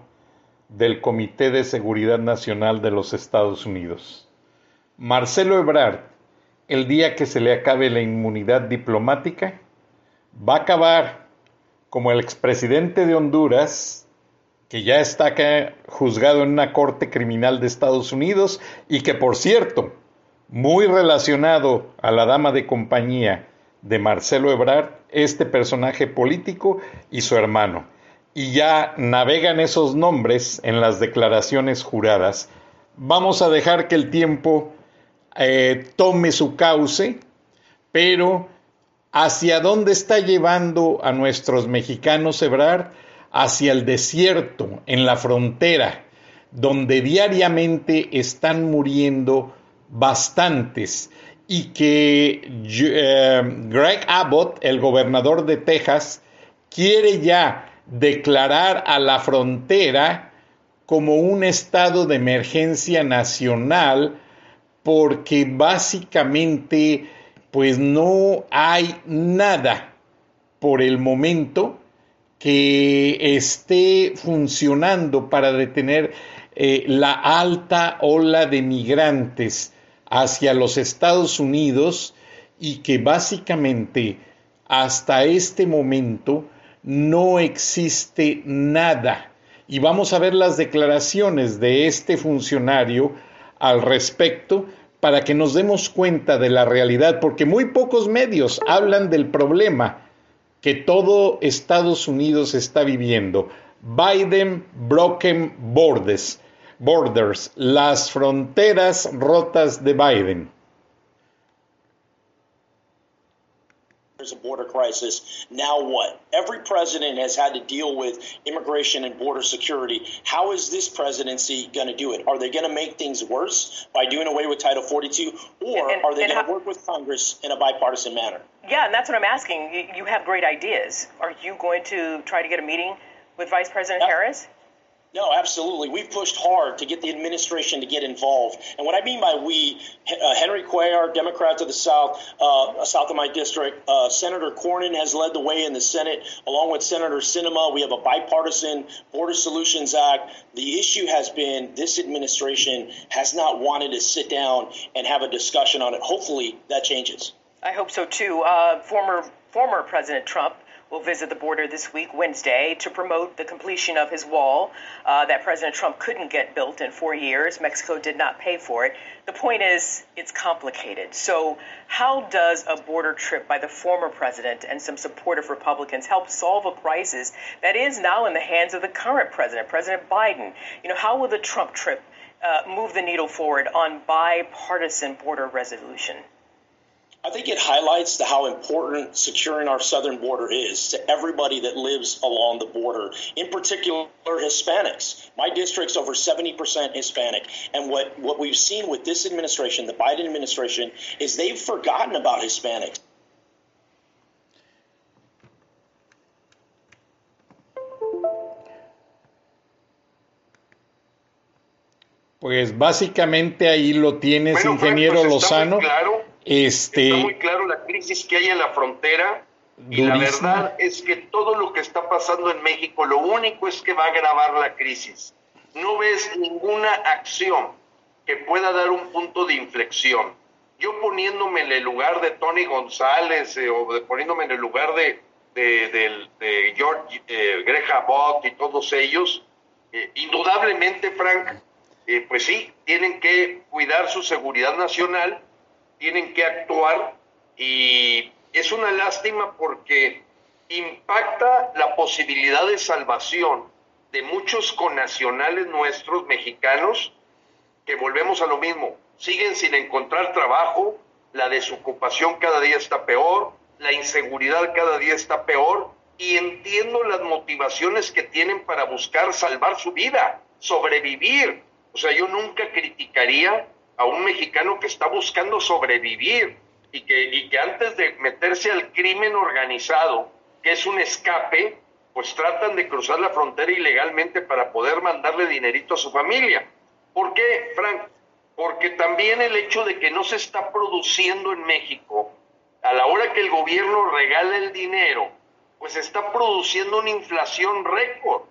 del Comité de Seguridad Nacional de los Estados Unidos. Marcelo Ebrard, el día que se le acabe la inmunidad diplomática, va a acabar como el expresidente de Honduras, que ya está acá juzgado en una corte criminal de Estados Unidos y que, por cierto, muy relacionado a la dama de compañía de Marcelo Ebrard, este personaje político y su hermano. Y ya navegan esos nombres en las declaraciones juradas. Vamos a dejar que el tiempo eh, tome su cauce, pero ¿Hacia dónde está llevando a nuestros mexicanos Ebrar? Hacia el desierto, en la frontera, donde diariamente están muriendo bastantes y que eh, Greg Abbott, el gobernador de Texas, quiere ya declarar a la frontera como un estado de emergencia nacional porque básicamente pues no hay nada por el momento que esté funcionando para detener eh, la alta ola de migrantes hacia los Estados Unidos y que básicamente hasta este momento no existe nada. Y vamos a ver las declaraciones de este funcionario al respecto para que nos demos cuenta de la realidad, porque muy pocos medios hablan del problema que todo Estados Unidos está viviendo. Biden Broken Borders, Borders, las fronteras rotas de Biden. there's a border crisis. Now what? Every president has had to deal with immigration and border security. How is this presidency going to do it? Are they going to make things worse by doing away with Title 42, or and, are they going to work with Congress in a bipartisan manner? Yeah, and that's what I'm asking. You, you have great ideas. Are you going to try to get a meeting with Vice President yeah. Harris? No, absolutely. We've pushed hard to get the administration to get involved. And what I mean by we, uh, Henry Cuellar, Democrat of the South, uh, south of my district, uh, Senator Cornyn has led the way in the Senate, along with Senator Sinema. We have a bipartisan Border Solutions Act. The issue has been this administration has not wanted to sit down and have a discussion on it. Hopefully that changes. I hope so too. Uh, former former President Trump will visit the border this week, Wednesday, to promote the completion of his wall uh, that President Trump couldn't get built in four years. Mexico did not pay for it. The point is, it's complicated. So, how does a border trip by the former president and some supportive Republicans help solve a crisis that is now in the hands of the current president, President Biden? You know, how will the Trump trip uh, move the needle forward on bipartisan border resolution? I think it highlights the, how important securing our southern border is to everybody that lives along the border, in particular Hispanics. My district's over 70% Hispanic. And what, what we've seen with this administration, the Biden administration, is they've forgotten about Hispanics. Pues básicamente ahí lo tienes, bueno, ingeniero pues Lozano. Claro este, Está muy claro la crisis que hay en la frontera y la verdad es que todo lo que está pasando en México, lo único es que va a agravar la crisis. No ves ninguna acción que pueda dar un punto de inflexión. Yo poniéndome en el lugar de Tony González eh, o poniéndome en el lugar de, de, George eh, Greg Abbott y todos ellos, eh, indudablemente, Frank, eh, pues sí, tienen que cuidar su seguridad nacional tienen que actuar y es una lástima porque impacta la posibilidad de salvación de muchos connacionales nuestros mexicanos que volvemos a lo mismo, siguen sin encontrar trabajo, la desocupación cada día está peor, la inseguridad cada día está peor y entiendo las motivaciones que tienen para buscar salvar su vida, sobrevivir. O sea, yo nunca criticaría a un mexicano que está buscando sobrevivir y que, antes de meterse al crimen organizado, que es un escape, pues tratan de cruzar la frontera ilegalmente para poder mandarle dinerito a su familia. ¿Por qué, Frank? Porque también el hecho de que no se está produciendo en México, a la hora que el gobierno regala el dinero, pues está produciendo una inflación récord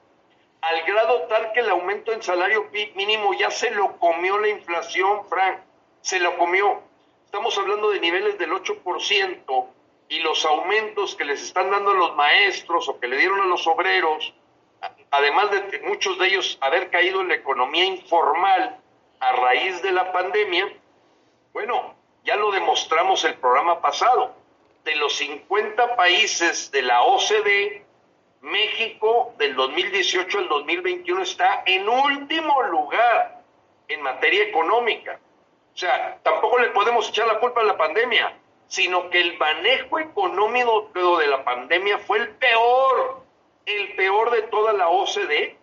al grado tal que el aumento en salario mínimo ya se lo comió la inflación, Frank, se lo comió. Estamos hablando de niveles del 8% y los aumentos que les están dando a los maestros o que le dieron a los obreros, además de muchos de ellos haber caído en la economía informal a raíz de la pandemia, bueno, ya lo demostramos el programa pasado. De los 50 países de la OCDE, México del 2018 al 2021 está en último lugar en materia económica. O sea, tampoco le podemos echar la culpa a la pandemia, sino que el manejo económico de la pandemia fue el peor, el peor de toda la OCDE,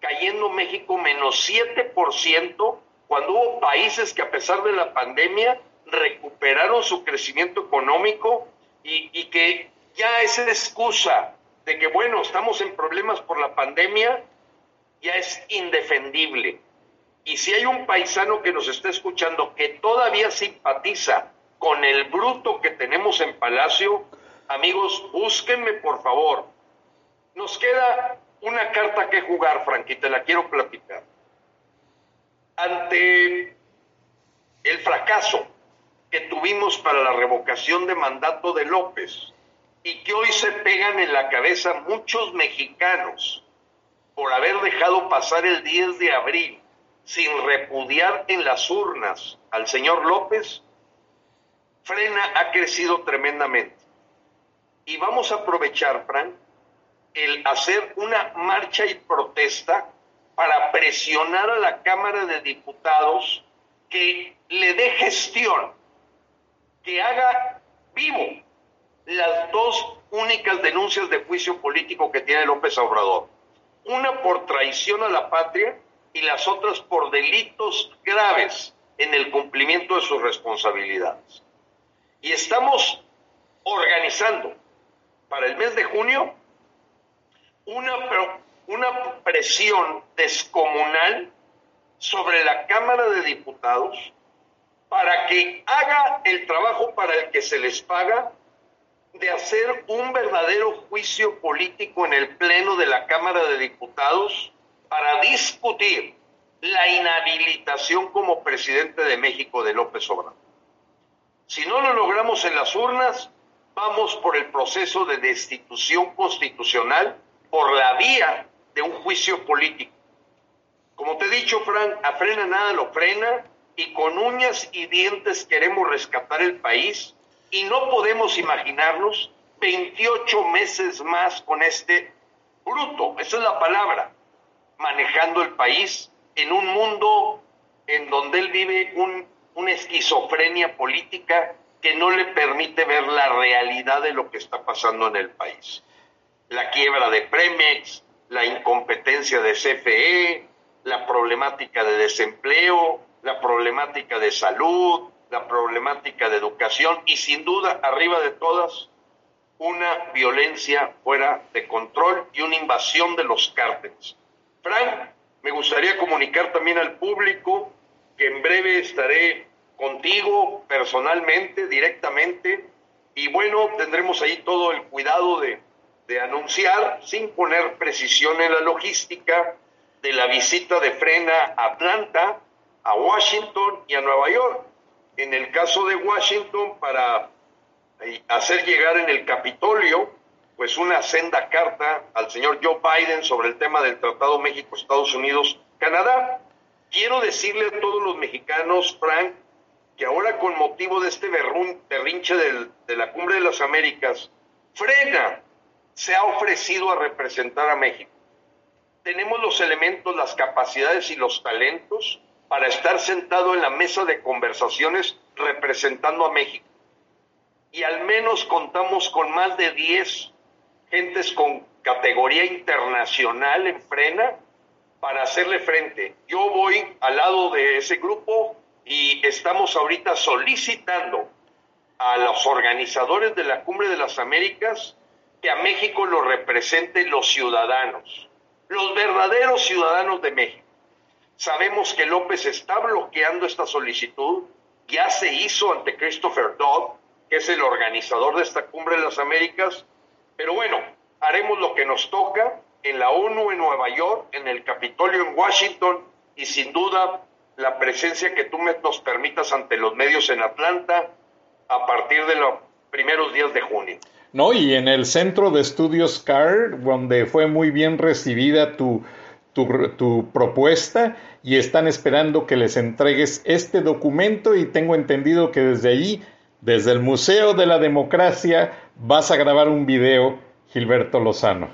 cayendo México menos 7%, cuando hubo países que a pesar de la pandemia recuperaron su crecimiento económico y, y que ya esa excusa de que, bueno, estamos en problemas por la pandemia, ya es indefendible. Y si hay un paisano que nos está escuchando que todavía simpatiza con el bruto que tenemos en Palacio, amigos, búsquenme por favor. Nos queda una carta que jugar, Franquita, la quiero platicar. Ante el fracaso que tuvimos para la revocación de mandato de López, y que hoy se pegan en la cabeza muchos mexicanos por haber dejado pasar el 10 de abril sin repudiar en las urnas al señor López, Frena ha crecido tremendamente. Y vamos a aprovechar, Fran, el hacer una marcha y protesta para presionar a la Cámara de Diputados que le dé gestión, que haga vivo las dos únicas denuncias de juicio político que tiene López Obrador. Una por traición a la patria y las otras por delitos graves en el cumplimiento de sus responsabilidades. Y estamos organizando para el mes de junio una, una presión descomunal sobre la Cámara de Diputados para que haga el trabajo para el que se les paga de hacer un verdadero juicio político en el Pleno de la Cámara de Diputados para discutir la inhabilitación como presidente de México de López Obrador. Si no lo logramos en las urnas, vamos por el proceso de destitución constitucional por la vía de un juicio político. Como te he dicho, Frank, a frena nada lo frena y con uñas y dientes queremos rescatar el país y no podemos imaginarnos 28 meses más con este bruto, esa es la palabra, manejando el país en un mundo en donde él vive una esquizofrenia política que no le permite ver la realidad de lo que está pasando en el país. La quiebra de Premex, la incompetencia de CFE, la problemática de desempleo, la problemática de salud, la problemática de educación y sin duda, arriba de todas, una violencia fuera de control y una invasión de los cárteles. Frank, me gustaría comunicar también al público que en breve estaré contigo personalmente, directamente, y bueno, tendremos ahí todo el cuidado de, de anunciar, sin poner precisión en la logística, de la visita de Frena a Atlanta, a Washington y a Nueva York. En el caso de Washington, para eh, hacer llegar en el Capitolio, pues una senda carta al señor Joe Biden sobre el tema del Tratado México-Estados Unidos-Canadá. Quiero decirle a todos los mexicanos, Frank, que ahora con motivo de este berrinche de la Cumbre de las Américas, Frena se ha ofrecido a representar a México tenemos los elementos, las capacidades y los talentos para estar sentado en la mesa de conversaciones representando a México. Y al menos contamos con más de 10 gentes con categoría internacional en frena para hacerle frente. Yo voy al lado de ese grupo y estamos ahorita solicitando a los organizadores de la Cumbre de las Américas que a México lo representen los ciudadanos los verdaderos ciudadanos de México. Sabemos que López está bloqueando esta solicitud, ya se hizo ante Christopher Dodd, que es el organizador de esta cumbre de las Américas, pero bueno, haremos lo que nos toca en la ONU en Nueva York, en el Capitolio en Washington y sin duda la presencia que tú nos permitas ante los medios en Atlanta a partir de los primeros días de junio. ¿no? Y en el centro de estudios CAR, donde fue muy bien recibida tu, tu, propuesta y están esperando que les entregues este documento y tengo entendido que desde allí, desde el Museo de la Democracia, vas a grabar un video, Gilberto Lozano.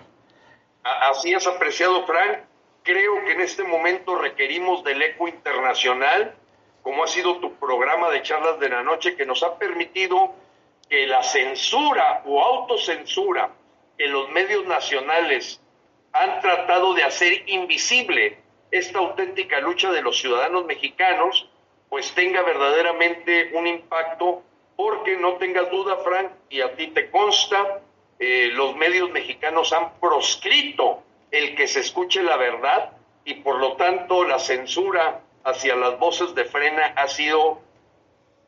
Así es, apreciado Frank. Creo que en este momento requerimos del eco internacional, como ha sido tu programa de charlas de la noche, que nos ha permitido que la censura o autocensura en los medios nacionales han tratado de hacer invisible esta auténtica lucha de los ciudadanos mexicanos, pues tenga verdaderamente un impacto, porque no tengas duda, Frank, y a ti te consta, eh, los medios mexicanos han proscrito el que se escuche la verdad y por lo tanto la censura hacia las voces de frena ha sido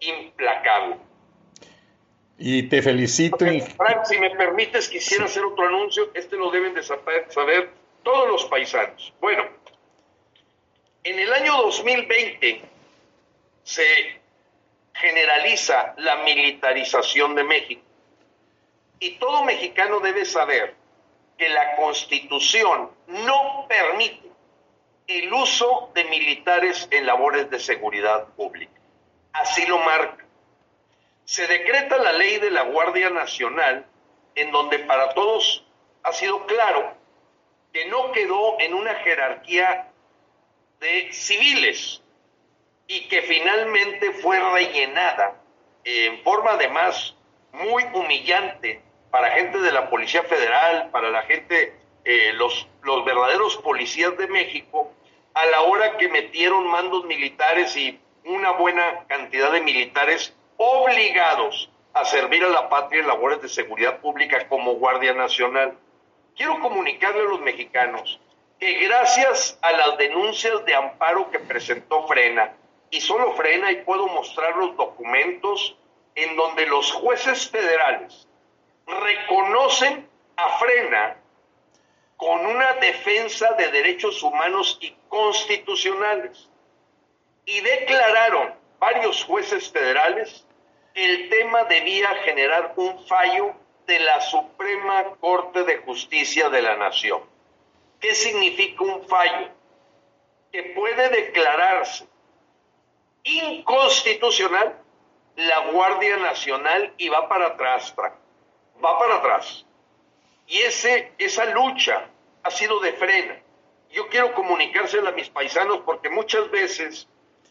implacable. Y te felicito. Frank, si me permites, quisiera hacer otro anuncio. Este lo deben de saber todos los paisanos. Bueno, en el año 2020 se generaliza la militarización de México. Y todo mexicano debe saber que la constitución no permite el uso de militares en labores de seguridad pública. Así lo marca se decreta la ley de la Guardia Nacional, en donde para todos ha sido claro que no quedó en una jerarquía de civiles y que finalmente fue rellenada en forma además muy humillante para gente de la Policía Federal, para la gente, eh, los, los verdaderos policías de México, a la hora que metieron mandos militares y una buena cantidad de militares obligados a servir a la patria en labores de seguridad pública como Guardia Nacional. Quiero comunicarle a los mexicanos que gracias a las denuncias de amparo que presentó Frena, y solo Frena, y puedo mostrar los documentos en donde los jueces federales reconocen a Frena con una defensa de derechos humanos y constitucionales. Y declararon varios jueces federales que el tema debía generar un fallo de la Suprema Corte de Justicia de la Nación. ¿Qué significa un fallo? Que puede declararse inconstitucional la Guardia Nacional y va para atrás, va para atrás. Y ese, esa lucha ha sido de frena. Yo quiero comunicárselo a mis paisanos porque muchas veces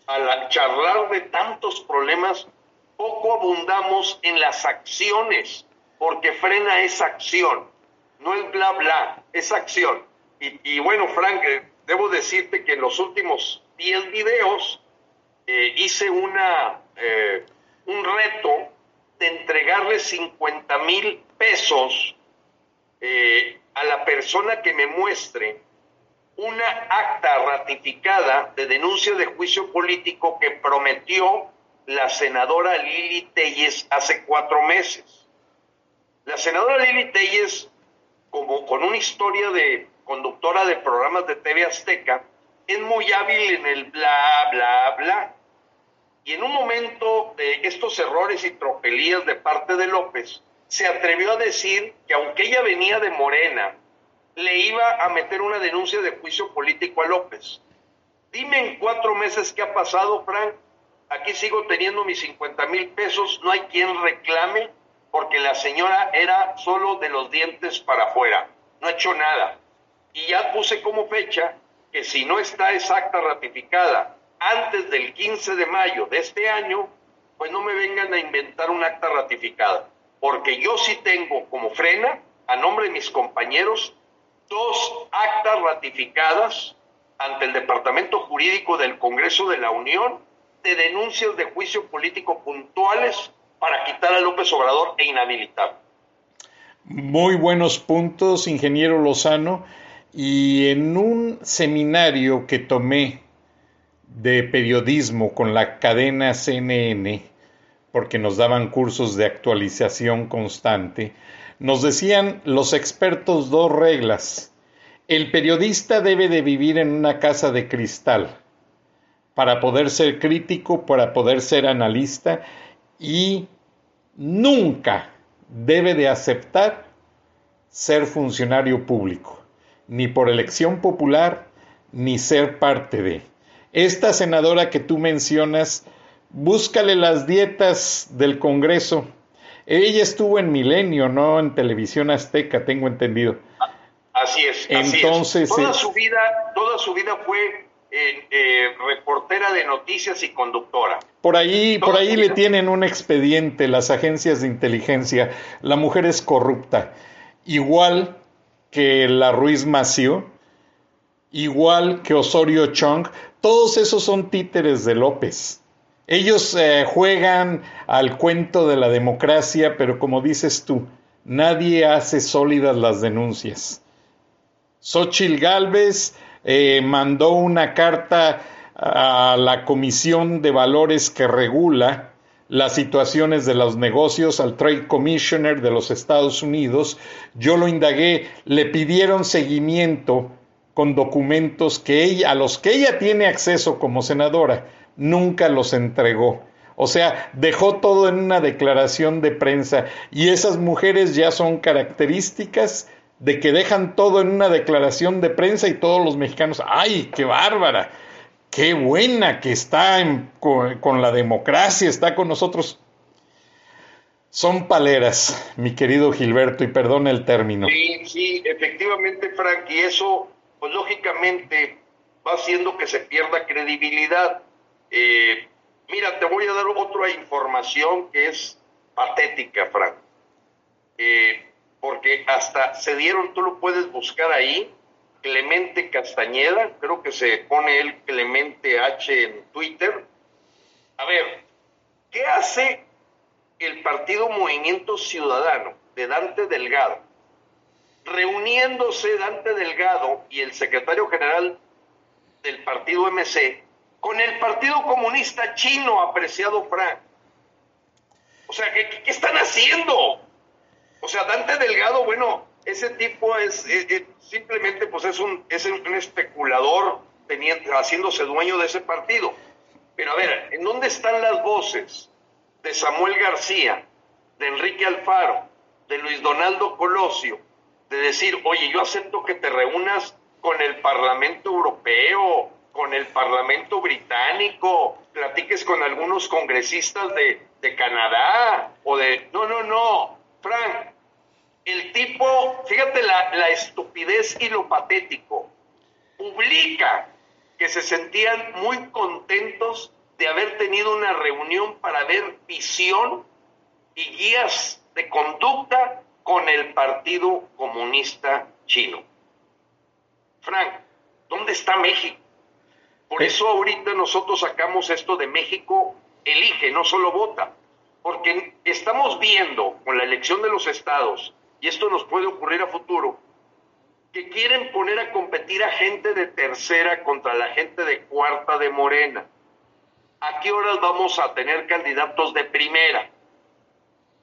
al charlar de tantos problemas, poco abundamos en las acciones, porque frena esa acción, no es bla bla, es acción. Y, bueno, Frank, eh, debo decirte que en los últimos 10 videos eh, hice una, eh, un reto de entregarle 50 mil pesos a la persona que me muestre una acta ratificada de denuncia de juicio político que prometió la senadora Lili Telles hace cuatro meses. La senadora Lili Telles, como con una historia de conductora de programas de TV Azteca, es muy hábil en el bla, bla, bla. Y en un momento de estos errores y tropelías de parte de López, se atrevió a decir que aunque ella venía de Morena, le iba a meter una denuncia de juicio político a López. Dime en cuatro meses qué ha pasado, Frank. Aquí sigo teniendo mis 50 mil pesos, no hay quien reclame porque la señora era solo de los dientes para afuera, no ha hecho nada. Y ya puse como fecha que si no está exacta ratificada antes del 15 de mayo de este año, pues no me vengan a inventar un acta ratificada, porque yo sí tengo como frena, a nombre de mis compañeros, dos actas ratificadas ante el Departamento Jurídico del Congreso de la Unión de denuncias de juicio político puntuales para quitar a López Obrador e inhabilitar. Muy buenos puntos, ingeniero Lozano. Y en un seminario que tomé de periodismo con la cadena CNN, porque nos daban cursos de actualización constante, nos decían los expertos dos reglas. El periodista debe de vivir en una casa de cristal para poder ser crítico, para poder ser analista y nunca debe de aceptar ser funcionario público, ni por elección popular, ni ser parte de. Esta senadora que tú mencionas, búscale las dietas del Congreso ella estuvo en Milenio, no en Televisión Azteca, tengo entendido. Así es. Entonces, Toda, su vida, toda su vida fue eh, eh, reportera de noticias y conductora. Por ahí, por ahí le tienen un expediente las agencias de inteligencia. La mujer es corrupta, igual que la Ruiz Mació, igual que Osorio Chong. Todos esos son títeres de López. Ellos eh, juegan al cuento de la democracia, pero como dices tú, nadie hace sólidas las denuncias. Xochil Gálvez eh, mandó una carta a la Comisión de Valores que regula las situaciones de los negocios al Trade Commissioner de los Estados Unidos. Yo lo indagué, le pidieron seguimiento con documentos que ella, a los que ella tiene acceso como senadora nunca los entregó. O sea, dejó todo en una declaración de prensa y esas mujeres ya son características de que dejan todo en una declaración de prensa y todos los mexicanos, ¡ay, qué bárbara! ¡Qué buena que está con, la democracia, está con nosotros! Son paleras, mi querido Gilberto, y perdona el término. Sí, sí, efectivamente, Frank, y eso, pues lógicamente va haciendo que se pierda credibilidad. Eh, mira, te voy a dar otra información que es patética, Frank. Eh, porque hasta se dieron, tú lo puedes buscar ahí, Clemente Castañeda, creo que se pone el Clemente H en Twitter. A ver, ¿qué hace el partido Movimiento Ciudadano de Dante Delgado? Reuniéndose Dante Delgado y el secretario general del partido MC con el Partido Comunista Chino, apreciado Frank. O sea, ¿qué, qué están haciendo? O sea, Dante Delgado, bueno, ese tipo es, simplemente pues es un, es un especulador teniendo, haciéndose dueño de ese partido. Pero a ver, ¿en dónde están las voces de Samuel García, de Enrique Alfaro, de Luis Donaldo Colosio, de decir, oye, yo acepto que te reúnas con el Parlamento Europeo, con el Parlamento Británico, platiques con algunos congresistas de, de Canadá o de... No, no, no, Frank, el tipo, fíjate la, estupidez y lo patético, publica que se sentían muy contentos de haber tenido una reunión para ver visión y guías de conducta con el Partido Comunista Chino. Frank, ¿dónde está México? Por eso ahorita nosotros sacamos esto de México, elige, no solo vota, porque estamos viendo con la elección de los estados y esto nos puede ocurrir a futuro, que quieren poner a competir a gente de tercera contra la gente de cuarta de Morena. ¿A qué horas vamos a tener candidatos de primera?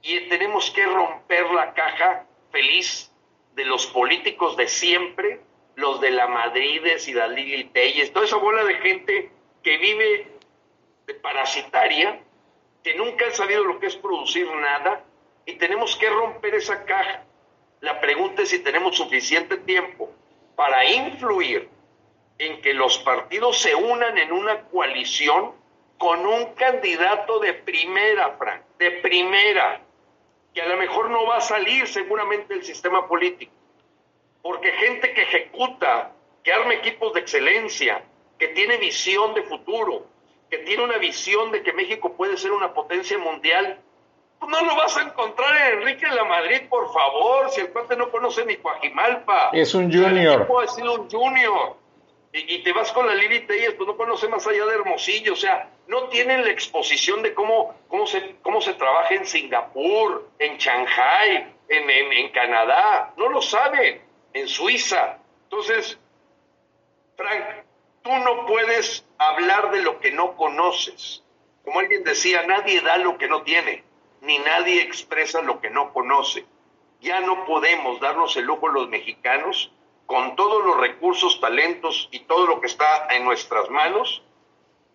Y tenemos que romper la caja feliz de los políticos de siempre, los de la Madrides y la Lili Telles, toda esa bola de gente que vive de parasitaria, que nunca han sabido lo que es producir nada, y tenemos que romper esa caja. La pregunta es si tenemos suficiente tiempo para influir en que los partidos se unan en una coalición con un candidato de primera, Frank, de primera, que a lo mejor no va a salir seguramente del sistema político, porque gente que ejecuta, que arma equipos de excelencia, que tiene visión de futuro, que tiene una visión de que México puede ser una potencia mundial, no lo vas a encontrar en Enrique de la Madrid, por favor, si el cuate no conoce ni Coajimalpa. Es un junior. Ha sido un junior. Y, te vas con la Lili Telles, pues no conoce más allá de Hermosillo, o sea, no tienen la exposición de cómo, cómo, se, cómo se trabaja en Singapur, en Shanghai, en, en, en Canadá, no lo saben, en Suiza. Entonces, Frank, tú no puedes hablar de lo que no conoces. Como alguien decía, nadie da lo que no tiene ni nadie expresa lo que no conoce. Ya no podemos darnos el lujo los mexicanos, con todos los recursos, talentos y todo lo que está en nuestras manos,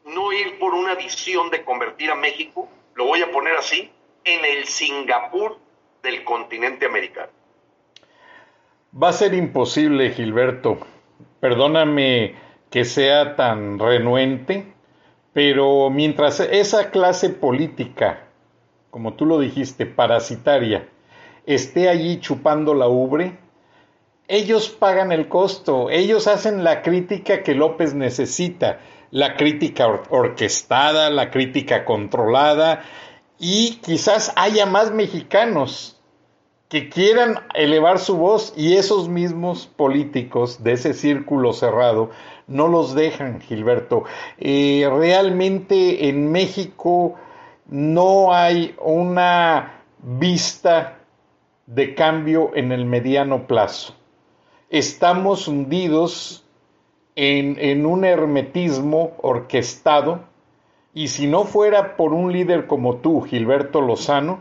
no ir por una visión de convertir a México, lo voy a poner así, en el Singapur del continente americano. Va a ser imposible, Gilberto. Perdóname que sea tan renuente, pero mientras esa clase política como tú lo dijiste, parasitaria, esté allí chupando la ubre, ellos pagan el costo, ellos hacen la crítica que López necesita, la crítica orquestada, la crítica controlada, y quizás haya más mexicanos que quieran elevar su voz y esos mismos políticos de ese círculo cerrado no los dejan, Gilberto. Eh, realmente en México no hay una vista de cambio en el mediano plazo. Estamos hundidos en, un hermetismo orquestado y si no fuera por un líder como tú, Gilberto Lozano,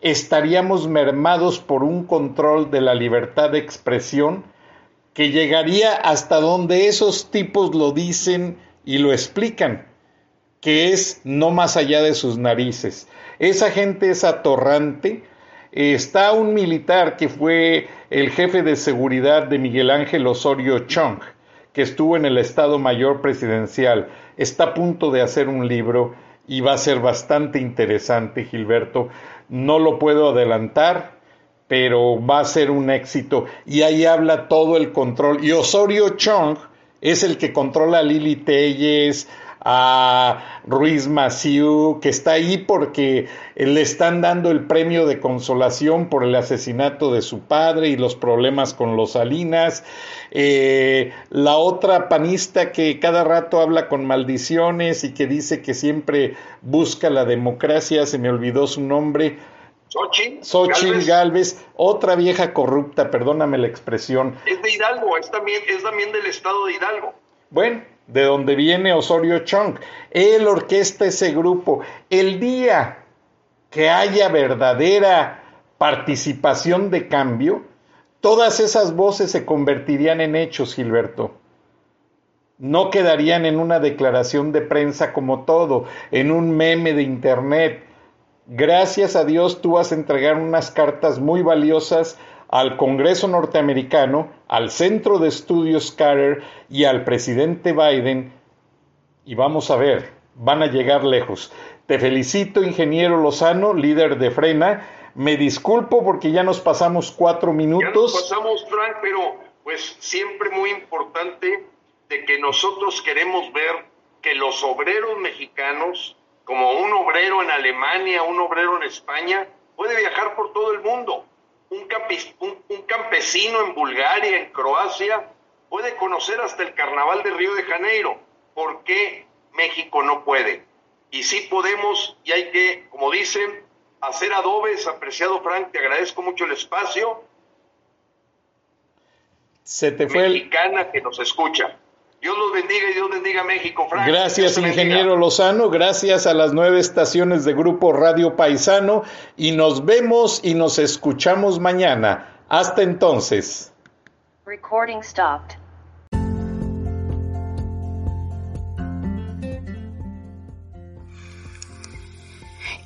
estaríamos mermados por un control de la libertad de expresión que llegaría hasta donde esos tipos lo dicen y lo explican que es no más allá de sus narices. Esa gente es atorrante. Está un militar que fue el jefe de seguridad de Miguel Ángel Osorio Chong, que estuvo en el Estado Mayor Presidencial. Está a punto de hacer un libro y va a ser bastante interesante, Gilberto. No lo puedo adelantar, pero va a ser un éxito. Y ahí habla todo el control. Y Osorio Chong es el que controla a Lili Telles, a Ruiz Maciú, que está ahí porque le están dando el premio de consolación por el asesinato de su padre y los problemas con los Salinas. Eh, la otra panista que cada rato habla con maldiciones y que dice que siempre busca la democracia, se me olvidó su nombre. Xochitl, Galvez. otra vieja corrupta, perdóname la expresión. Es de Hidalgo, es también, es también del estado de Hidalgo. Bueno, de donde viene Osorio Chong. Él orquesta ese grupo. El día que haya verdadera participación de cambio, todas esas voces se convertirían en hechos, Gilberto. No quedarían en una declaración de prensa como todo, en un meme de internet. Gracias a Dios tú vas a entregar unas cartas muy valiosas al Congreso norteamericano, al Centro de Estudios Carter y al presidente Biden y vamos a ver, van a llegar lejos. Te felicito, ingeniero Lozano, líder de Frena. Me disculpo porque ya nos pasamos cuatro minutos. Ya nos pasamos, Frank, pero pues siempre muy importante de que nosotros queremos ver que los obreros mexicanos, como un obrero en Alemania, un obrero en España, puede viajar por todo el mundo un, campesino en Bulgaria, en Croacia, puede conocer hasta el carnaval de Río de Janeiro. ¿Por qué México no puede? Y sí podemos, y hay que, como dicen, hacer adobes. Apreciado Frank, te agradezco mucho el espacio. Se te fue Mexicana que nos escucha. Dios los bendiga y Dios bendiga a México, Frank. Gracias, ingeniero Lozano. Gracias a las nueve estaciones de Grupo Radio Paisano. Y nos vemos y nos escuchamos mañana. Hasta entonces. Recording stopped.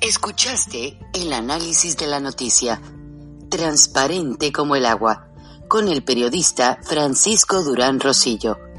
Escuchaste el análisis de la noticia, transparente como el agua, con el periodista Francisco Durán Rosillo